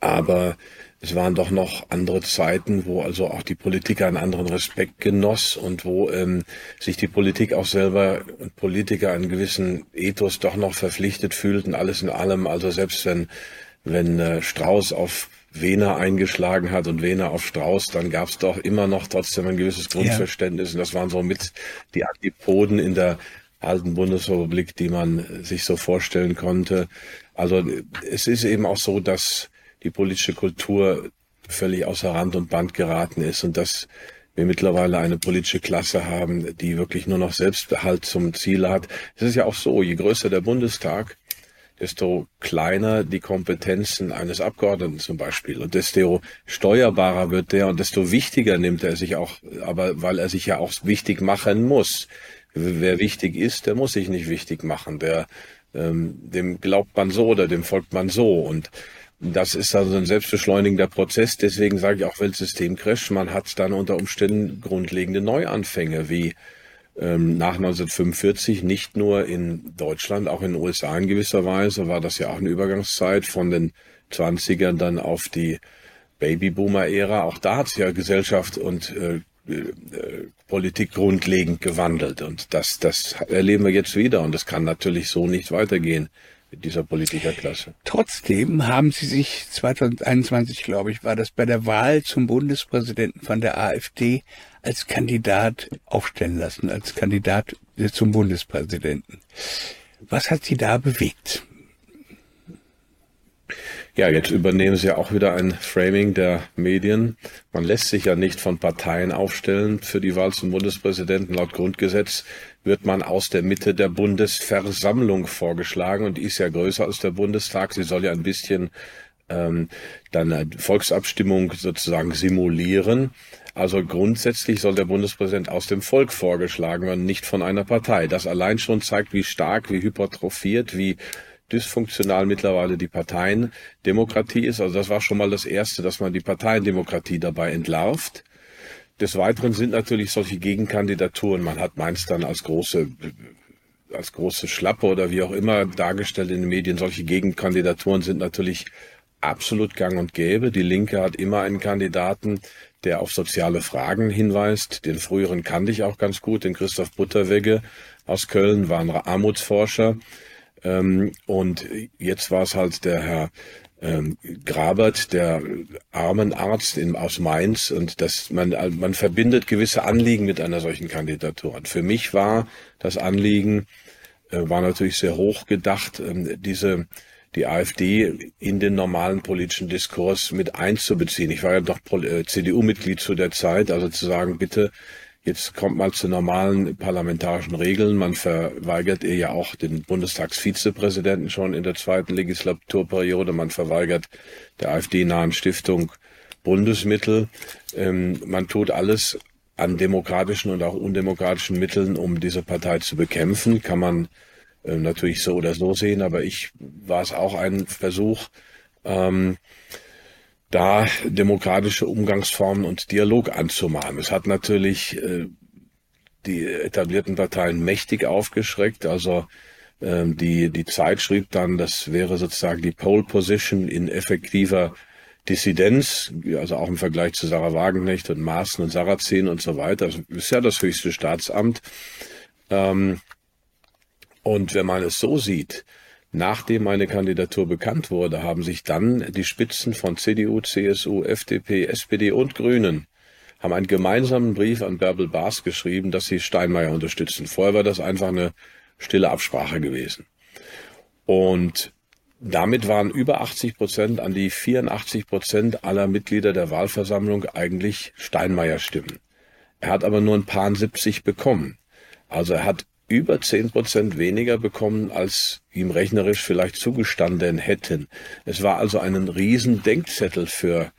aber es waren doch noch andere Zeiten, wo also auch die Politiker einen anderen Respekt genoss und wo ähm, sich die Politik auch selber und Politiker einen gewissen Ethos doch noch verpflichtet fühlten, alles in allem. Also selbst wenn, wenn äh, Strauß auf Wehner eingeschlagen hat und Wehner auf Strauß, dann gab es doch immer noch trotzdem ein gewisses Grundverständnis. Ja. Und das waren so mit die Antipoden in der alten Bundesrepublik, die man sich so vorstellen konnte. Also es ist eben auch so, dass die politische Kultur völlig außer Rand und Band geraten ist und dass wir mittlerweile eine politische Klasse haben, die wirklich nur noch Selbstbehalt zum Ziel hat. Es ist ja auch so, je größer der Bundestag, desto kleiner die Kompetenzen eines Abgeordneten zum Beispiel und desto steuerbarer wird der und desto wichtiger nimmt er sich auch, aber weil er sich ja auch wichtig machen muss. Wer wichtig ist, der muss sich nicht wichtig machen. Der, ähm, dem glaubt man so oder dem folgt man so und das ist also ein selbstbeschleunigender Prozess. Deswegen sage ich auch Weltsystemcrash. Man hat dann unter Umständen grundlegende Neuanfänge wie ähm, nach 1945 nicht nur in Deutschland, auch in den USA in gewisser Weise war das ja auch eine Übergangszeit von den 20ern dann auf die Babyboomer-Ära. Auch da hat sich ja Gesellschaft und äh, äh, Politik grundlegend gewandelt. Und das, das erleben wir jetzt wieder. Und das kann natürlich so nicht weitergehen mit dieser Politikerklasse. Trotzdem haben Sie sich 2021, glaube ich, war das bei der Wahl zum Bundespräsidenten von der AfD als Kandidat aufstellen lassen, als Kandidat zum Bundespräsidenten. Was hat Sie da bewegt? Ja, jetzt übernehmen Sie ja auch wieder ein Framing der Medien. Man lässt sich ja nicht von Parteien aufstellen für die Wahl zum Bundespräsidenten. Laut Grundgesetz wird man aus der Mitte der Bundesversammlung vorgeschlagen und die ist ja größer als der Bundestag. Sie soll ja ein bisschen ähm, dann eine Volksabstimmung sozusagen simulieren. Also grundsätzlich soll der Bundespräsident aus dem Volk vorgeschlagen werden, nicht von einer Partei. Das allein schon zeigt, wie stark, wie hypertrophiert, wie dysfunktional mittlerweile die Parteiendemokratie ist. Also das war schon mal das Erste, dass man die Parteiendemokratie dabei entlarvt. Des Weiteren sind natürlich solche Gegenkandidaturen, man hat meins dann als große als große Schlappe oder wie auch immer dargestellt in den Medien. Solche Gegenkandidaturen sind natürlich absolut gang und gäbe. Die Linke hat immer einen Kandidaten, der auf soziale Fragen hinweist. Den früheren kannte ich auch ganz gut, den Christoph Butterwegge aus Köln, war ein Armutsforscher. Ähm, und jetzt war es halt der Herr ähm, Grabert, der Armenarzt in, aus Mainz. Und das, man, man verbindet gewisse Anliegen mit einer solchen Kandidatur. Und für mich war das Anliegen, äh, war natürlich sehr hoch gedacht, ähm, diese die AfD in den normalen politischen Diskurs mit einzubeziehen. Ich war ja doch äh, CDU-Mitglied zu der Zeit, also zu sagen, bitte Jetzt kommt man zu normalen parlamentarischen Regeln. Man verweigert ihr ja auch den Bundestagsvizepräsidenten schon in der zweiten Legislaturperiode. Man verweigert der AfD-nahen Stiftung Bundesmittel. Ähm, man tut alles an demokratischen und auch undemokratischen Mitteln, um diese Partei zu bekämpfen. Kann man äh, natürlich so oder so sehen, aber ich war es auch ein Versuch, ähm, da demokratische Umgangsformen und Dialog anzumahnen. Es hat natürlich äh, die etablierten Parteien mächtig aufgeschreckt. Also ähm, die, die Zeit schrieb dann, das wäre sozusagen die Pole Position in effektiver Dissidenz, also auch im Vergleich zu Sarah Wagenknecht und Maaßen und Sarrazin und so weiter. Das ist ja das höchste Staatsamt. Ähm, und wenn man es so sieht, Nachdem meine Kandidatur bekannt wurde, haben sich dann die Spitzen von CDU, CSU, FDP, SPD und Grünen haben einen gemeinsamen Brief an Bärbel Baas geschrieben, dass sie Steinmeier unterstützen. Vorher war das einfach eine stille Absprache gewesen. Und damit waren über 80 Prozent an die 84 Prozent aller Mitglieder der Wahlversammlung eigentlich Steinmeier-Stimmen. Er hat aber nur ein paar 70 bekommen. Also er hat über zehn Prozent weniger bekommen, als ihm rechnerisch vielleicht zugestanden hätten. Es war also ein riesen Denkzettel für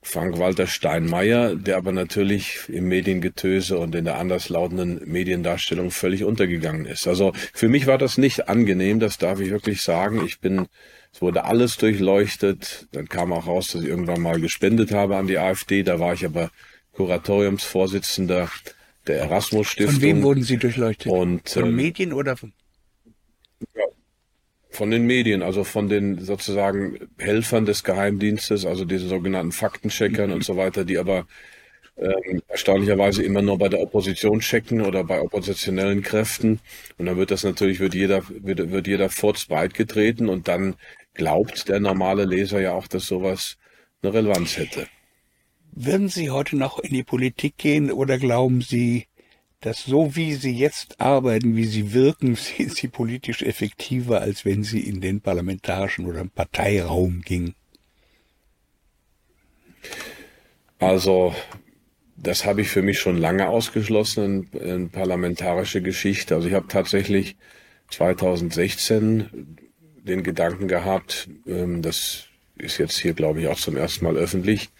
Frank-Walter Steinmeier, der aber natürlich im Mediengetöse und in der anderslautenden Mediendarstellung völlig untergegangen ist. Also für mich war das nicht angenehm, das darf ich wirklich sagen. Ich bin, es wurde alles durchleuchtet. Dann kam auch raus, dass ich irgendwann mal gespendet habe an die AfD. Da war ich aber Kuratoriumsvorsitzender der Erasmus Stiftung. Von wem wurden Sie durchleuchtet? Und, von ähm, Medien oder von? Ja, von den Medien, also von den sozusagen Helfern des Geheimdienstes, also diese sogenannten Faktencheckern und so weiter, die aber ähm, erstaunlicherweise immer nur bei der Opposition checken oder bei oppositionellen Kräften. Und dann wird das natürlich, wird jeder, wird, wird jeder Furz breit getreten und dann glaubt der normale Leser ja auch, dass sowas eine Relevanz hätte. Würden Sie heute noch in die Politik gehen oder glauben Sie, dass so wie Sie jetzt arbeiten, wie Sie wirken, sind Sie politisch effektiver, als wenn Sie in den parlamentarischen oder Parteiraum gingen? Also, das habe ich für mich schon lange ausgeschlossen, in, in parlamentarische Geschichte. Also ich habe tatsächlich 2016 den Gedanken gehabt, ähm, das ist jetzt hier, glaube ich, auch zum ersten Mal öffentlich,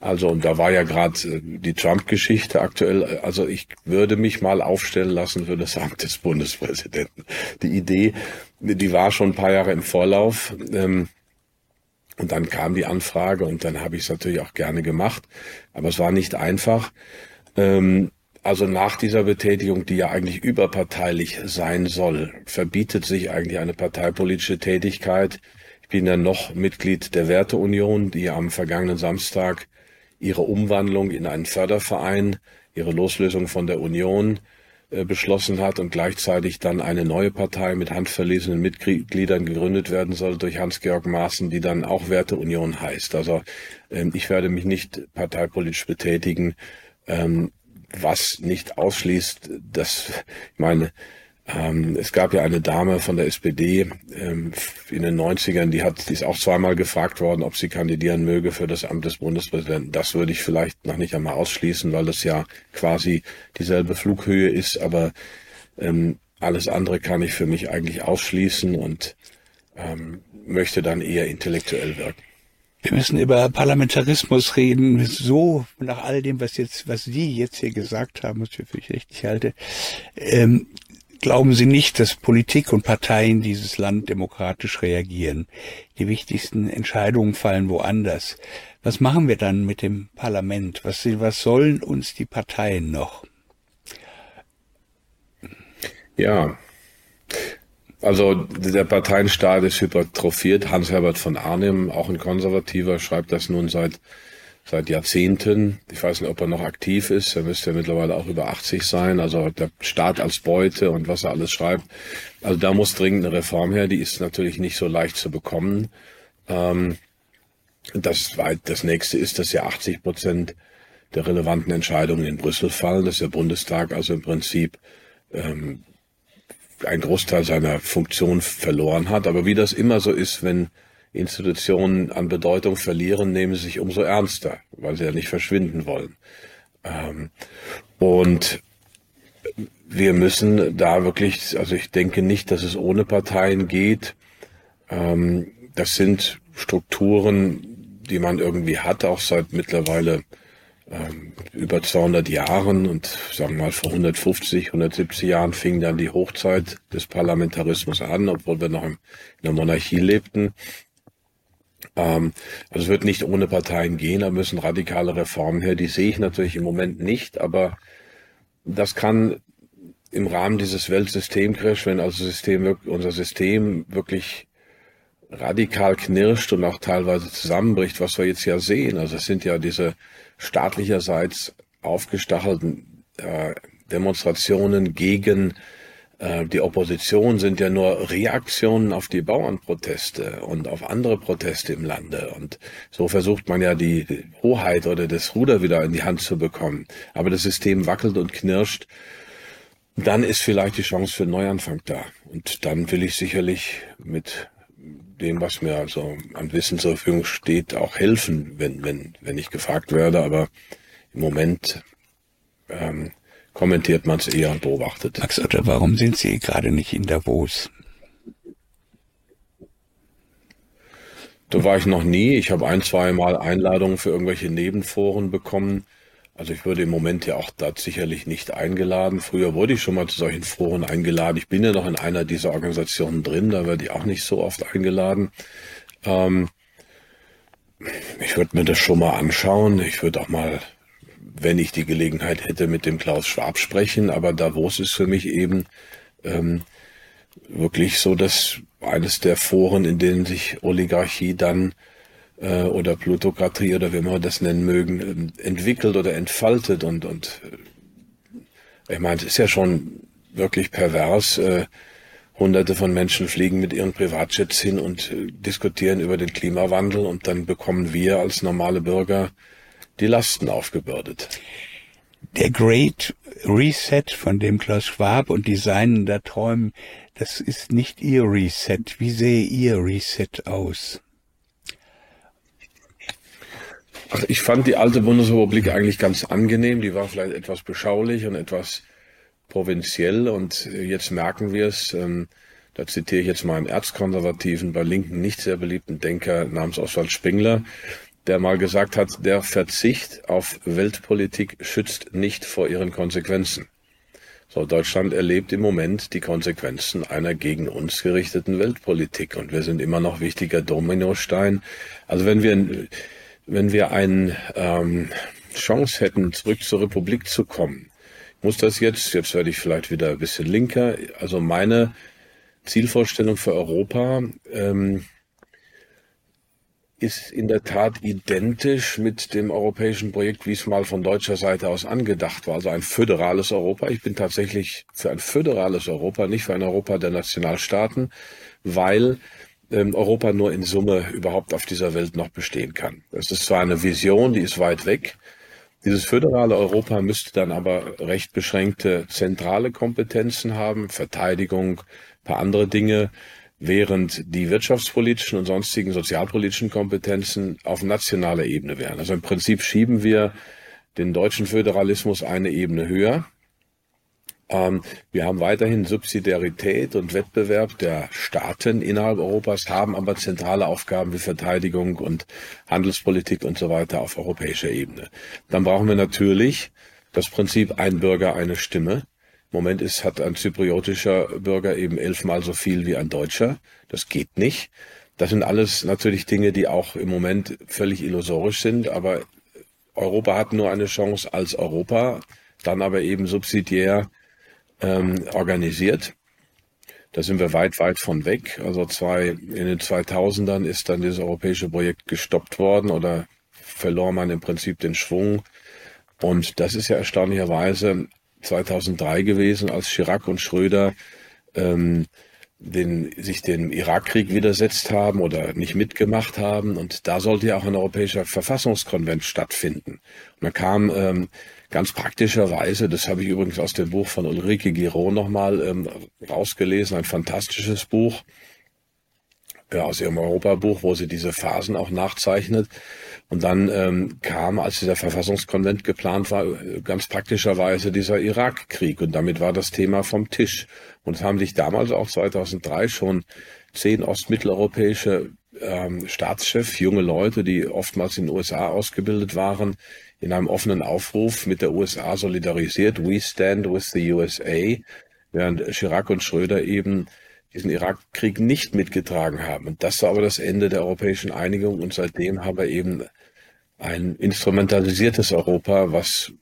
also und da war ja gerade äh, die Trump-Geschichte aktuell. Also ich würde mich mal aufstellen lassen für das Amt des Bundespräsidenten. Die Idee, die war schon ein paar Jahre im Vorlauf. Ähm, und dann kam die Anfrage und dann habe ich es natürlich auch gerne gemacht. Aber es war nicht einfach. Ähm, also nach dieser Betätigung, die ja eigentlich überparteilich sein soll, verbietet sich eigentlich eine parteipolitische Tätigkeit. Ich bin ja noch Mitglied der Werteunion, die am vergangenen Samstag ihre Umwandlung in einen Förderverein, ihre Loslösung von der Union äh, beschlossen hat und gleichzeitig dann eine neue Partei mit handverlesenen Mitgliedern gegründet werden soll durch Hans-Georg Maaßen, die dann auch Werteunion heißt. Also ähm, ich werde mich nicht parteipolitisch betätigen, ähm, was nicht ausschließt, dass ich meine, ähm, es gab ja eine Dame von der SPD ähm, in den 90ern, die hat, die ist auch zweimal gefragt worden, ob sie kandidieren möge für das Amt des Bundespräsidenten. Das würde ich vielleicht noch nicht einmal ausschließen, weil das ja quasi dieselbe Flughöhe ist, aber ähm, alles andere kann ich für mich eigentlich ausschließen und ähm, möchte dann eher intellektuell wirken. Wir müssen über Parlamentarismus reden. So nach all dem, was jetzt, was Sie jetzt hier gesagt haben, was ich für richtig halte, ähm, Glauben Sie nicht, dass Politik und Parteien dieses Land demokratisch reagieren? Die wichtigsten Entscheidungen fallen woanders. Was machen wir dann mit dem Parlament? Was, was sollen uns die Parteien noch? Ja, also der Parteienstaat ist hypertrophiert. Hans-Herbert von Arnim, auch ein Konservativer, schreibt das nun seit seit Jahrzehnten. Ich weiß nicht, ob er noch aktiv ist. Er müsste ja mittlerweile auch über 80 sein. Also der Staat als Beute und was er alles schreibt. Also da muss dringend eine Reform her. Die ist natürlich nicht so leicht zu bekommen. Ähm, das, das nächste ist, dass ja 80 Prozent der relevanten Entscheidungen in Brüssel fallen, dass der Bundestag also im Prinzip ähm, ein Großteil seiner Funktion verloren hat. Aber wie das immer so ist, wenn Institutionen an Bedeutung verlieren, nehmen sie sich umso ernster, weil sie ja nicht verschwinden wollen. Ähm, und wir müssen da wirklich, also ich denke nicht, dass es ohne Parteien geht. Ähm, das sind Strukturen, die man irgendwie hat, auch seit mittlerweile ähm, über 200 Jahren und sagen wir mal vor 150, 170 Jahren fing dann die Hochzeit des Parlamentarismus an, obwohl wir noch in der Monarchie lebten. Ähm, also es wird nicht ohne Parteien gehen, da müssen radikale Reformen her. Die sehe ich natürlich im Moment nicht, aber das kann im Rahmen dieses Weltsystemcrash, wenn also System, unser System wirklich radikal knirscht und auch teilweise zusammenbricht, was wir jetzt ja sehen. Also es sind ja diese staatlicherseits aufgestachelten äh, Demonstrationen gegen die Opposition sind ja nur Reaktionen auf die Bauernproteste und auf andere Proteste im Lande. Und so versucht man ja die Hoheit oder das Ruder wieder in die Hand zu bekommen. Aber das System wackelt und knirscht. Dann ist vielleicht die Chance für einen Neuanfang da. Und dann will ich sicherlich mit dem, was mir also an Wissen zur Verfügung steht, auch helfen, wenn, wenn, wenn ich gefragt werde. Aber im Moment ähm, kommentiert man es eher und beobachtet. Max Otter, warum sind Sie gerade nicht in Davos? Da war ich noch nie. Ich habe ein, zwei Mal Einladungen für irgendwelche Nebenforen bekommen. Also ich würde im Moment ja auch da sicherlich nicht eingeladen. Früher wurde ich schon mal zu solchen Foren eingeladen. Ich bin ja noch in einer dieser Organisationen drin, da werde ich auch nicht so oft eingeladen. Ähm, ich würde mir das schon mal anschauen. Ich würde auch mal wenn ich die Gelegenheit hätte, mit dem Klaus Schwab sprechen. Aber Davos ist für mich eben ähm, wirklich so, dass eines der Foren, in denen sich Oligarchie dann äh, oder Plutokratie oder wie man das nennen mögen, ähm, entwickelt oder entfaltet. Und, und äh, ich meine, es ist ja schon wirklich pervers. Äh, Hunderte von Menschen fliegen mit ihren Privatjets hin und äh, diskutieren über den Klimawandel und dann bekommen wir als normale Bürger die Lasten aufgebürdet. Der Great Reset, von dem Klaus Schwab und die Seinen da träumen, das ist nicht Ihr Reset. Wie sehe Ihr Reset aus? Ach, ich fand die alte Bundesrepublik eigentlich ganz angenehm. Die war vielleicht etwas beschaulich und etwas provinziell. Und jetzt merken wir es. Ähm, da zitiere ich jetzt mal einen erzkonservativen, bei Linken nicht sehr beliebten Denker namens Oswald Spengler der mal gesagt hat, der Verzicht auf Weltpolitik schützt nicht vor ihren Konsequenzen. So, Deutschland erlebt im Moment die Konsequenzen einer gegen uns gerichteten Weltpolitik und wir sind immer noch wichtiger Dominostein. Also wenn wir, wenn wir eine ähm, Chance hätten, zurück zur Republik zu kommen, muss das jetzt, jetzt werde ich vielleicht wieder ein bisschen linker, also meine Zielvorstellung für Europa, ähm, ist in der Tat identisch mit dem europäischen Projekt, wie es mal von deutscher Seite aus angedacht war. Also ein föderales Europa. Ich bin tatsächlich für ein föderales Europa, nicht für ein Europa der Nationalstaaten, weil ähm, Europa nur in Summe überhaupt auf dieser Welt noch bestehen kann. Das ist zwar eine Vision, die ist weit weg. Dieses föderale Europa müsste dann aber recht beschränkte zentrale Kompetenzen haben, Verteidigung, paar andere Dinge während die wirtschaftspolitischen und sonstigen sozialpolitischen Kompetenzen auf nationaler Ebene wären. Also im Prinzip schieben wir den deutschen Föderalismus eine Ebene höher. Ähm, wir haben weiterhin Subsidiarität und Wettbewerb der Staaten innerhalb Europas, haben aber zentrale Aufgaben wie Verteidigung und Handelspolitik und so weiter auf europäischer Ebene. Dann brauchen wir natürlich das Prinzip ein Bürger, eine Stimme. Moment ist, hat ein zypriotischer Bürger eben elfmal so viel wie ein Deutscher. Das geht nicht. Das sind alles natürlich Dinge, die auch im Moment völlig illusorisch sind, aber Europa hat nur eine Chance als Europa, dann aber eben subsidiär ähm, organisiert. Da sind wir weit, weit von weg. Also zwei, in den 2000ern ist dann dieses europäische Projekt gestoppt worden oder verlor man im Prinzip den Schwung. Und das ist ja erstaunlicherweise 2003 gewesen, als Chirac und Schröder ähm, den, sich dem Irakkrieg widersetzt haben oder nicht mitgemacht haben. Und da sollte ja auch ein europäischer Verfassungskonvent stattfinden. Und da kam ähm, ganz praktischerweise, das habe ich übrigens aus dem Buch von Ulrike Giraud nochmal ähm, rausgelesen, ein fantastisches Buch, ja, aus ihrem Europabuch, wo sie diese Phasen auch nachzeichnet. Und dann ähm, kam, als dieser Verfassungskonvent geplant war, ganz praktischerweise dieser Irakkrieg. Und damit war das Thema vom Tisch. Und es haben sich damals auch 2003 schon zehn ostmitteleuropäische ähm, Staatschefs, junge Leute, die oftmals in den USA ausgebildet waren, in einem offenen Aufruf mit der USA solidarisiert. We stand with the USA. Während Chirac und Schröder eben diesen Irakkrieg nicht mitgetragen haben. Und das war aber das Ende der europäischen Einigung und seitdem haben wir eben ein instrumentalisiertes Europa, was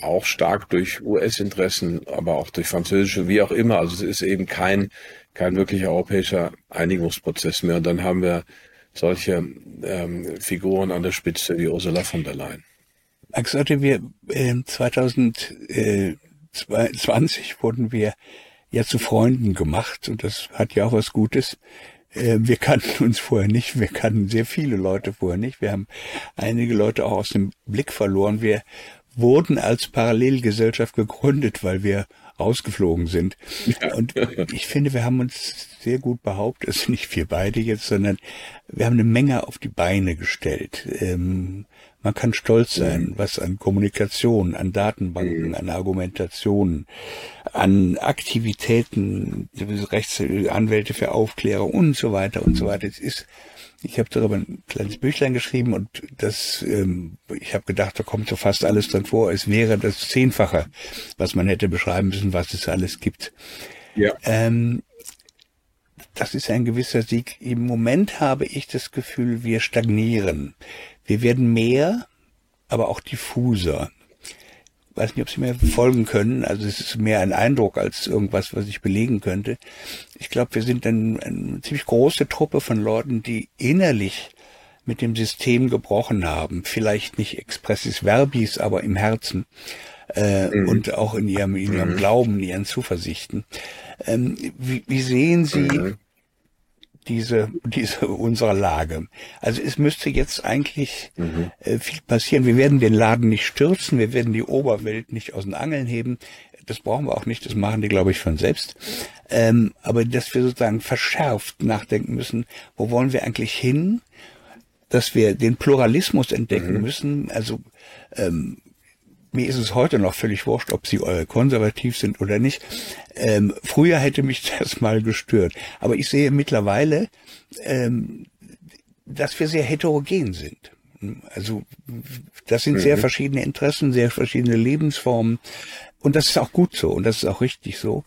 auch stark durch US-Interessen, aber auch durch französische, wie auch immer. Also es ist eben kein, kein wirklicher europäischer Einigungsprozess mehr. Und dann haben wir solche ähm, Figuren an der Spitze wie Ursula von der Leyen. Max sagte, wir äh, 2020 wurden wir ja zu Freunden gemacht und das hat ja auch was Gutes. Äh, wir kannten uns vorher nicht, wir kannten sehr viele Leute vorher nicht. Wir haben einige Leute auch aus dem Blick verloren. Wir wurden als Parallelgesellschaft gegründet, weil wir rausgeflogen sind. Und ich finde, wir haben uns sehr gut behauptet, also nicht wir beide jetzt, sondern wir haben eine Menge auf die Beine gestellt. Ähm, man kann stolz sein, mhm. was an Kommunikation, an Datenbanken, mhm. an Argumentationen, an Aktivitäten, Rechtsanwälte für Aufklärung und so weiter und so weiter. Es ist, ich habe darüber ein kleines Büchlein geschrieben und das, ähm, ich habe gedacht, da kommt so fast alles drin vor. Es wäre das Zehnfache, was man hätte beschreiben müssen, was es alles gibt. Ja. Ähm, das ist ein gewisser Sieg. Im Moment habe ich das Gefühl, wir stagnieren. Wir werden mehr, aber auch diffuser. Ich weiß nicht, ob Sie mir folgen können. Also es ist mehr ein Eindruck als irgendwas, was ich belegen könnte. Ich glaube, wir sind eine, eine ziemlich große Truppe von Leuten, die innerlich mit dem System gebrochen haben. Vielleicht nicht expressis verbis, aber im Herzen. Äh, mhm. und auch in ihrem, in ihrem mhm. Glauben, in ihren Zuversichten. Ähm, wie, wie sehen Sie mhm diese, diese unserer Lage. Also es müsste jetzt eigentlich mhm. äh, viel passieren. Wir werden den Laden nicht stürzen, wir werden die Oberwelt nicht aus den Angeln heben. Das brauchen wir auch nicht, das machen die, glaube ich, von selbst. Ähm, aber dass wir sozusagen verschärft nachdenken müssen, wo wollen wir eigentlich hin? Dass wir den Pluralismus entdecken mhm. müssen. Also ähm, mir ist es heute noch völlig wurscht, ob sie konservativ sind oder nicht. Ähm, früher hätte mich das mal gestört. Aber ich sehe mittlerweile, ähm, dass wir sehr heterogen sind. Also das sind mhm. sehr verschiedene Interessen, sehr verschiedene Lebensformen. Und das ist auch gut so und das ist auch richtig so.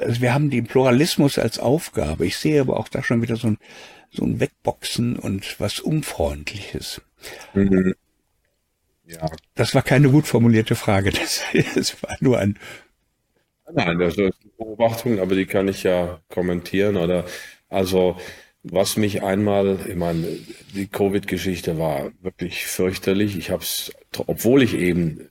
Also wir haben den Pluralismus als Aufgabe. Ich sehe aber auch da schon wieder so ein, so ein Wegboxen und was Unfreundliches. Mhm. Ja. Das war keine gut formulierte Frage. Das, das war nur ein. Nein, das ist eine Beobachtung, aber die kann ich ja kommentieren. Oder also was mich einmal, ich meine, die Covid-Geschichte war wirklich fürchterlich. Ich habe es, obwohl ich eben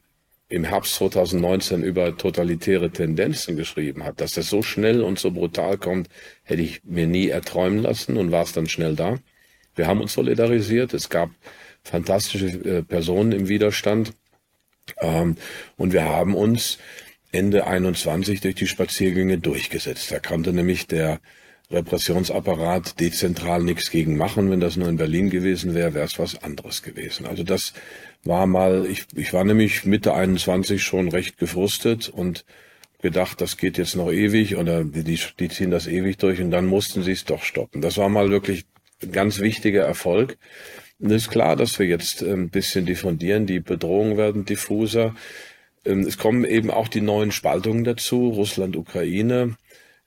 im Herbst 2019 über totalitäre Tendenzen geschrieben habe, dass das so schnell und so brutal kommt, hätte ich mir nie erträumen lassen und war es dann schnell da. Wir haben uns solidarisiert. Es gab fantastische äh, Personen im Widerstand. Ähm, und wir haben uns Ende 21 durch die Spaziergänge durchgesetzt. Da konnte nämlich der Repressionsapparat dezentral nichts gegen machen. Wenn das nur in Berlin gewesen wäre, wäre es was anderes gewesen. Also das war mal, ich, ich war nämlich Mitte 21 schon recht gefrustet und gedacht, das geht jetzt noch ewig oder die, die ziehen das ewig durch und dann mussten sie es doch stoppen. Das war mal wirklich ein ganz wichtiger Erfolg. Es ist klar, dass wir jetzt ähm, ein bisschen diffundieren, die Bedrohungen werden diffuser. Ähm, es kommen eben auch die neuen Spaltungen dazu, Russland, Ukraine,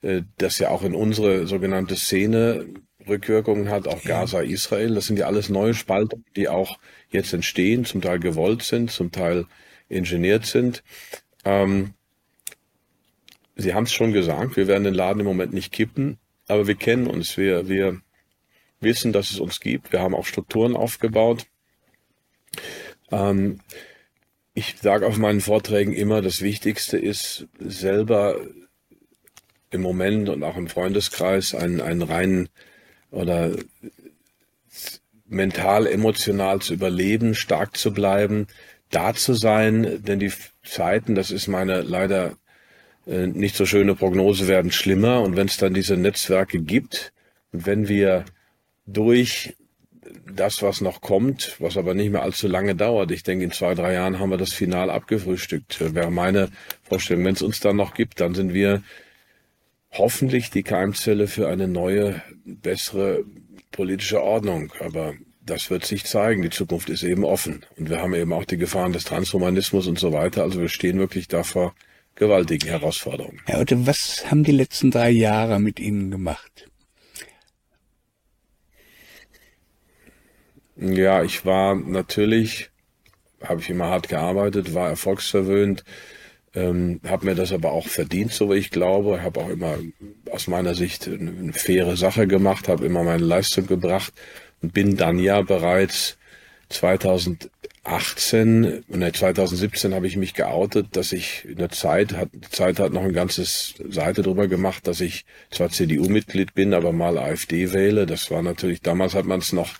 äh, das ja auch in unsere sogenannte Szene Rückwirkungen hat, auch Gaza, Israel. Das sind ja alles neue Spaltungen, die auch jetzt entstehen, zum Teil gewollt sind, zum Teil ingeniert sind. Ähm, Sie haben es schon gesagt, wir werden den Laden im Moment nicht kippen, aber wir kennen uns, wir, wir wissen, dass es uns gibt. Wir haben auch Strukturen aufgebaut. Ähm, ich sage auf meinen Vorträgen immer, das Wichtigste ist selber im Moment und auch im Freundeskreis einen, einen reinen oder mental, emotional zu überleben, stark zu bleiben, da zu sein, denn die Zeiten, das ist meine leider äh, nicht so schöne Prognose, werden schlimmer und wenn es dann diese Netzwerke gibt und wenn wir durch das, was noch kommt, was aber nicht mehr allzu lange dauert. Ich denke, in zwei, drei Jahren haben wir das Final abgefrühstückt. Wäre meine Vorstellung. Wenn es uns dann noch gibt, dann sind wir hoffentlich die Keimzelle für eine neue, bessere politische Ordnung. Aber das wird sich zeigen. Die Zukunft ist eben offen. Und wir haben eben auch die Gefahren des Transhumanismus und so weiter. Also wir stehen wirklich da vor gewaltigen Herausforderungen. Herr Otte, was haben die letzten drei Jahre mit Ihnen gemacht? Ja, ich war natürlich, habe ich immer hart gearbeitet, war erfolgsverwöhnt, ähm, habe mir das aber auch verdient, so wie ich glaube, habe auch immer aus meiner Sicht eine, eine faire Sache gemacht, habe immer meine Leistung gebracht und bin dann ja bereits 2018, ne, 2017 habe ich mich geoutet, dass ich in der Zeit hat, die Zeit hat noch ein ganzes Seite drüber gemacht, dass ich zwar CDU-Mitglied bin, aber mal AfD wähle. Das war natürlich, damals hat man es noch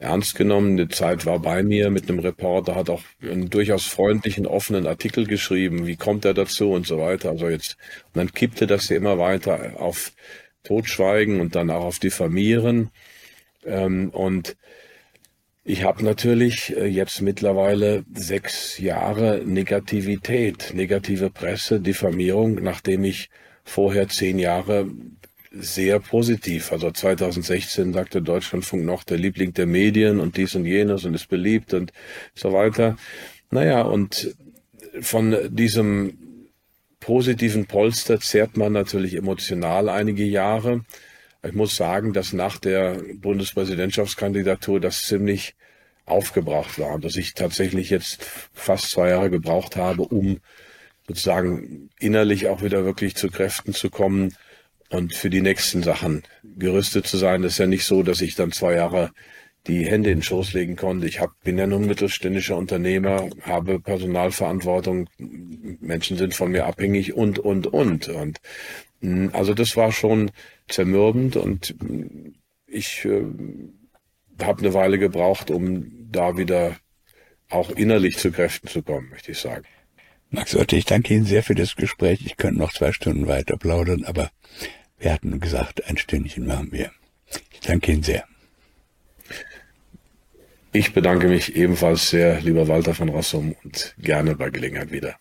ernst genommen. Die Zeit war bei mir mit einem Reporter, hat auch einen durchaus freundlichen, offenen Artikel geschrieben. Wie kommt er dazu und so weiter. Also jetzt, und dann kippte das ja immer weiter auf Totschweigen und dann auch auf Diffamieren. Ähm, und ich habe natürlich äh, jetzt mittlerweile sechs Jahre Negativität, negative Presse, Diffamierung, nachdem ich vorher zehn Jahre sehr positiv. Also 2016 sagte Deutschlandfunk noch der Liebling der Medien und dies und jenes und ist beliebt und so weiter. Naja, und von diesem positiven Polster zehrt man natürlich emotional einige Jahre. Ich muss sagen, dass nach der Bundespräsidentschaftskandidatur das ziemlich aufgebracht war und dass ich tatsächlich jetzt fast zwei Jahre gebraucht habe, um sozusagen innerlich auch wieder wirklich zu Kräften zu kommen, und für die nächsten Sachen gerüstet zu sein. Das ist ja nicht so, dass ich dann zwei Jahre die Hände in den Schoß legen konnte. Ich hab, bin ja nun mittelständischer Unternehmer, habe Personalverantwortung, Menschen sind von mir abhängig und, und, und. Und hm, also das war schon zermürbend und ich äh, habe eine Weile gebraucht, um da wieder auch innerlich zu Kräften zu kommen, möchte ich sagen. Max Otte, ich danke Ihnen sehr für das Gespräch. Ich könnte noch zwei Stunden weiter plaudern, aber wir hatten gesagt, ein Stündchen machen wir. Ich danke Ihnen sehr. Ich bedanke mich ebenfalls sehr, lieber Walter von Rossum, und gerne bei Gelegenheit wieder.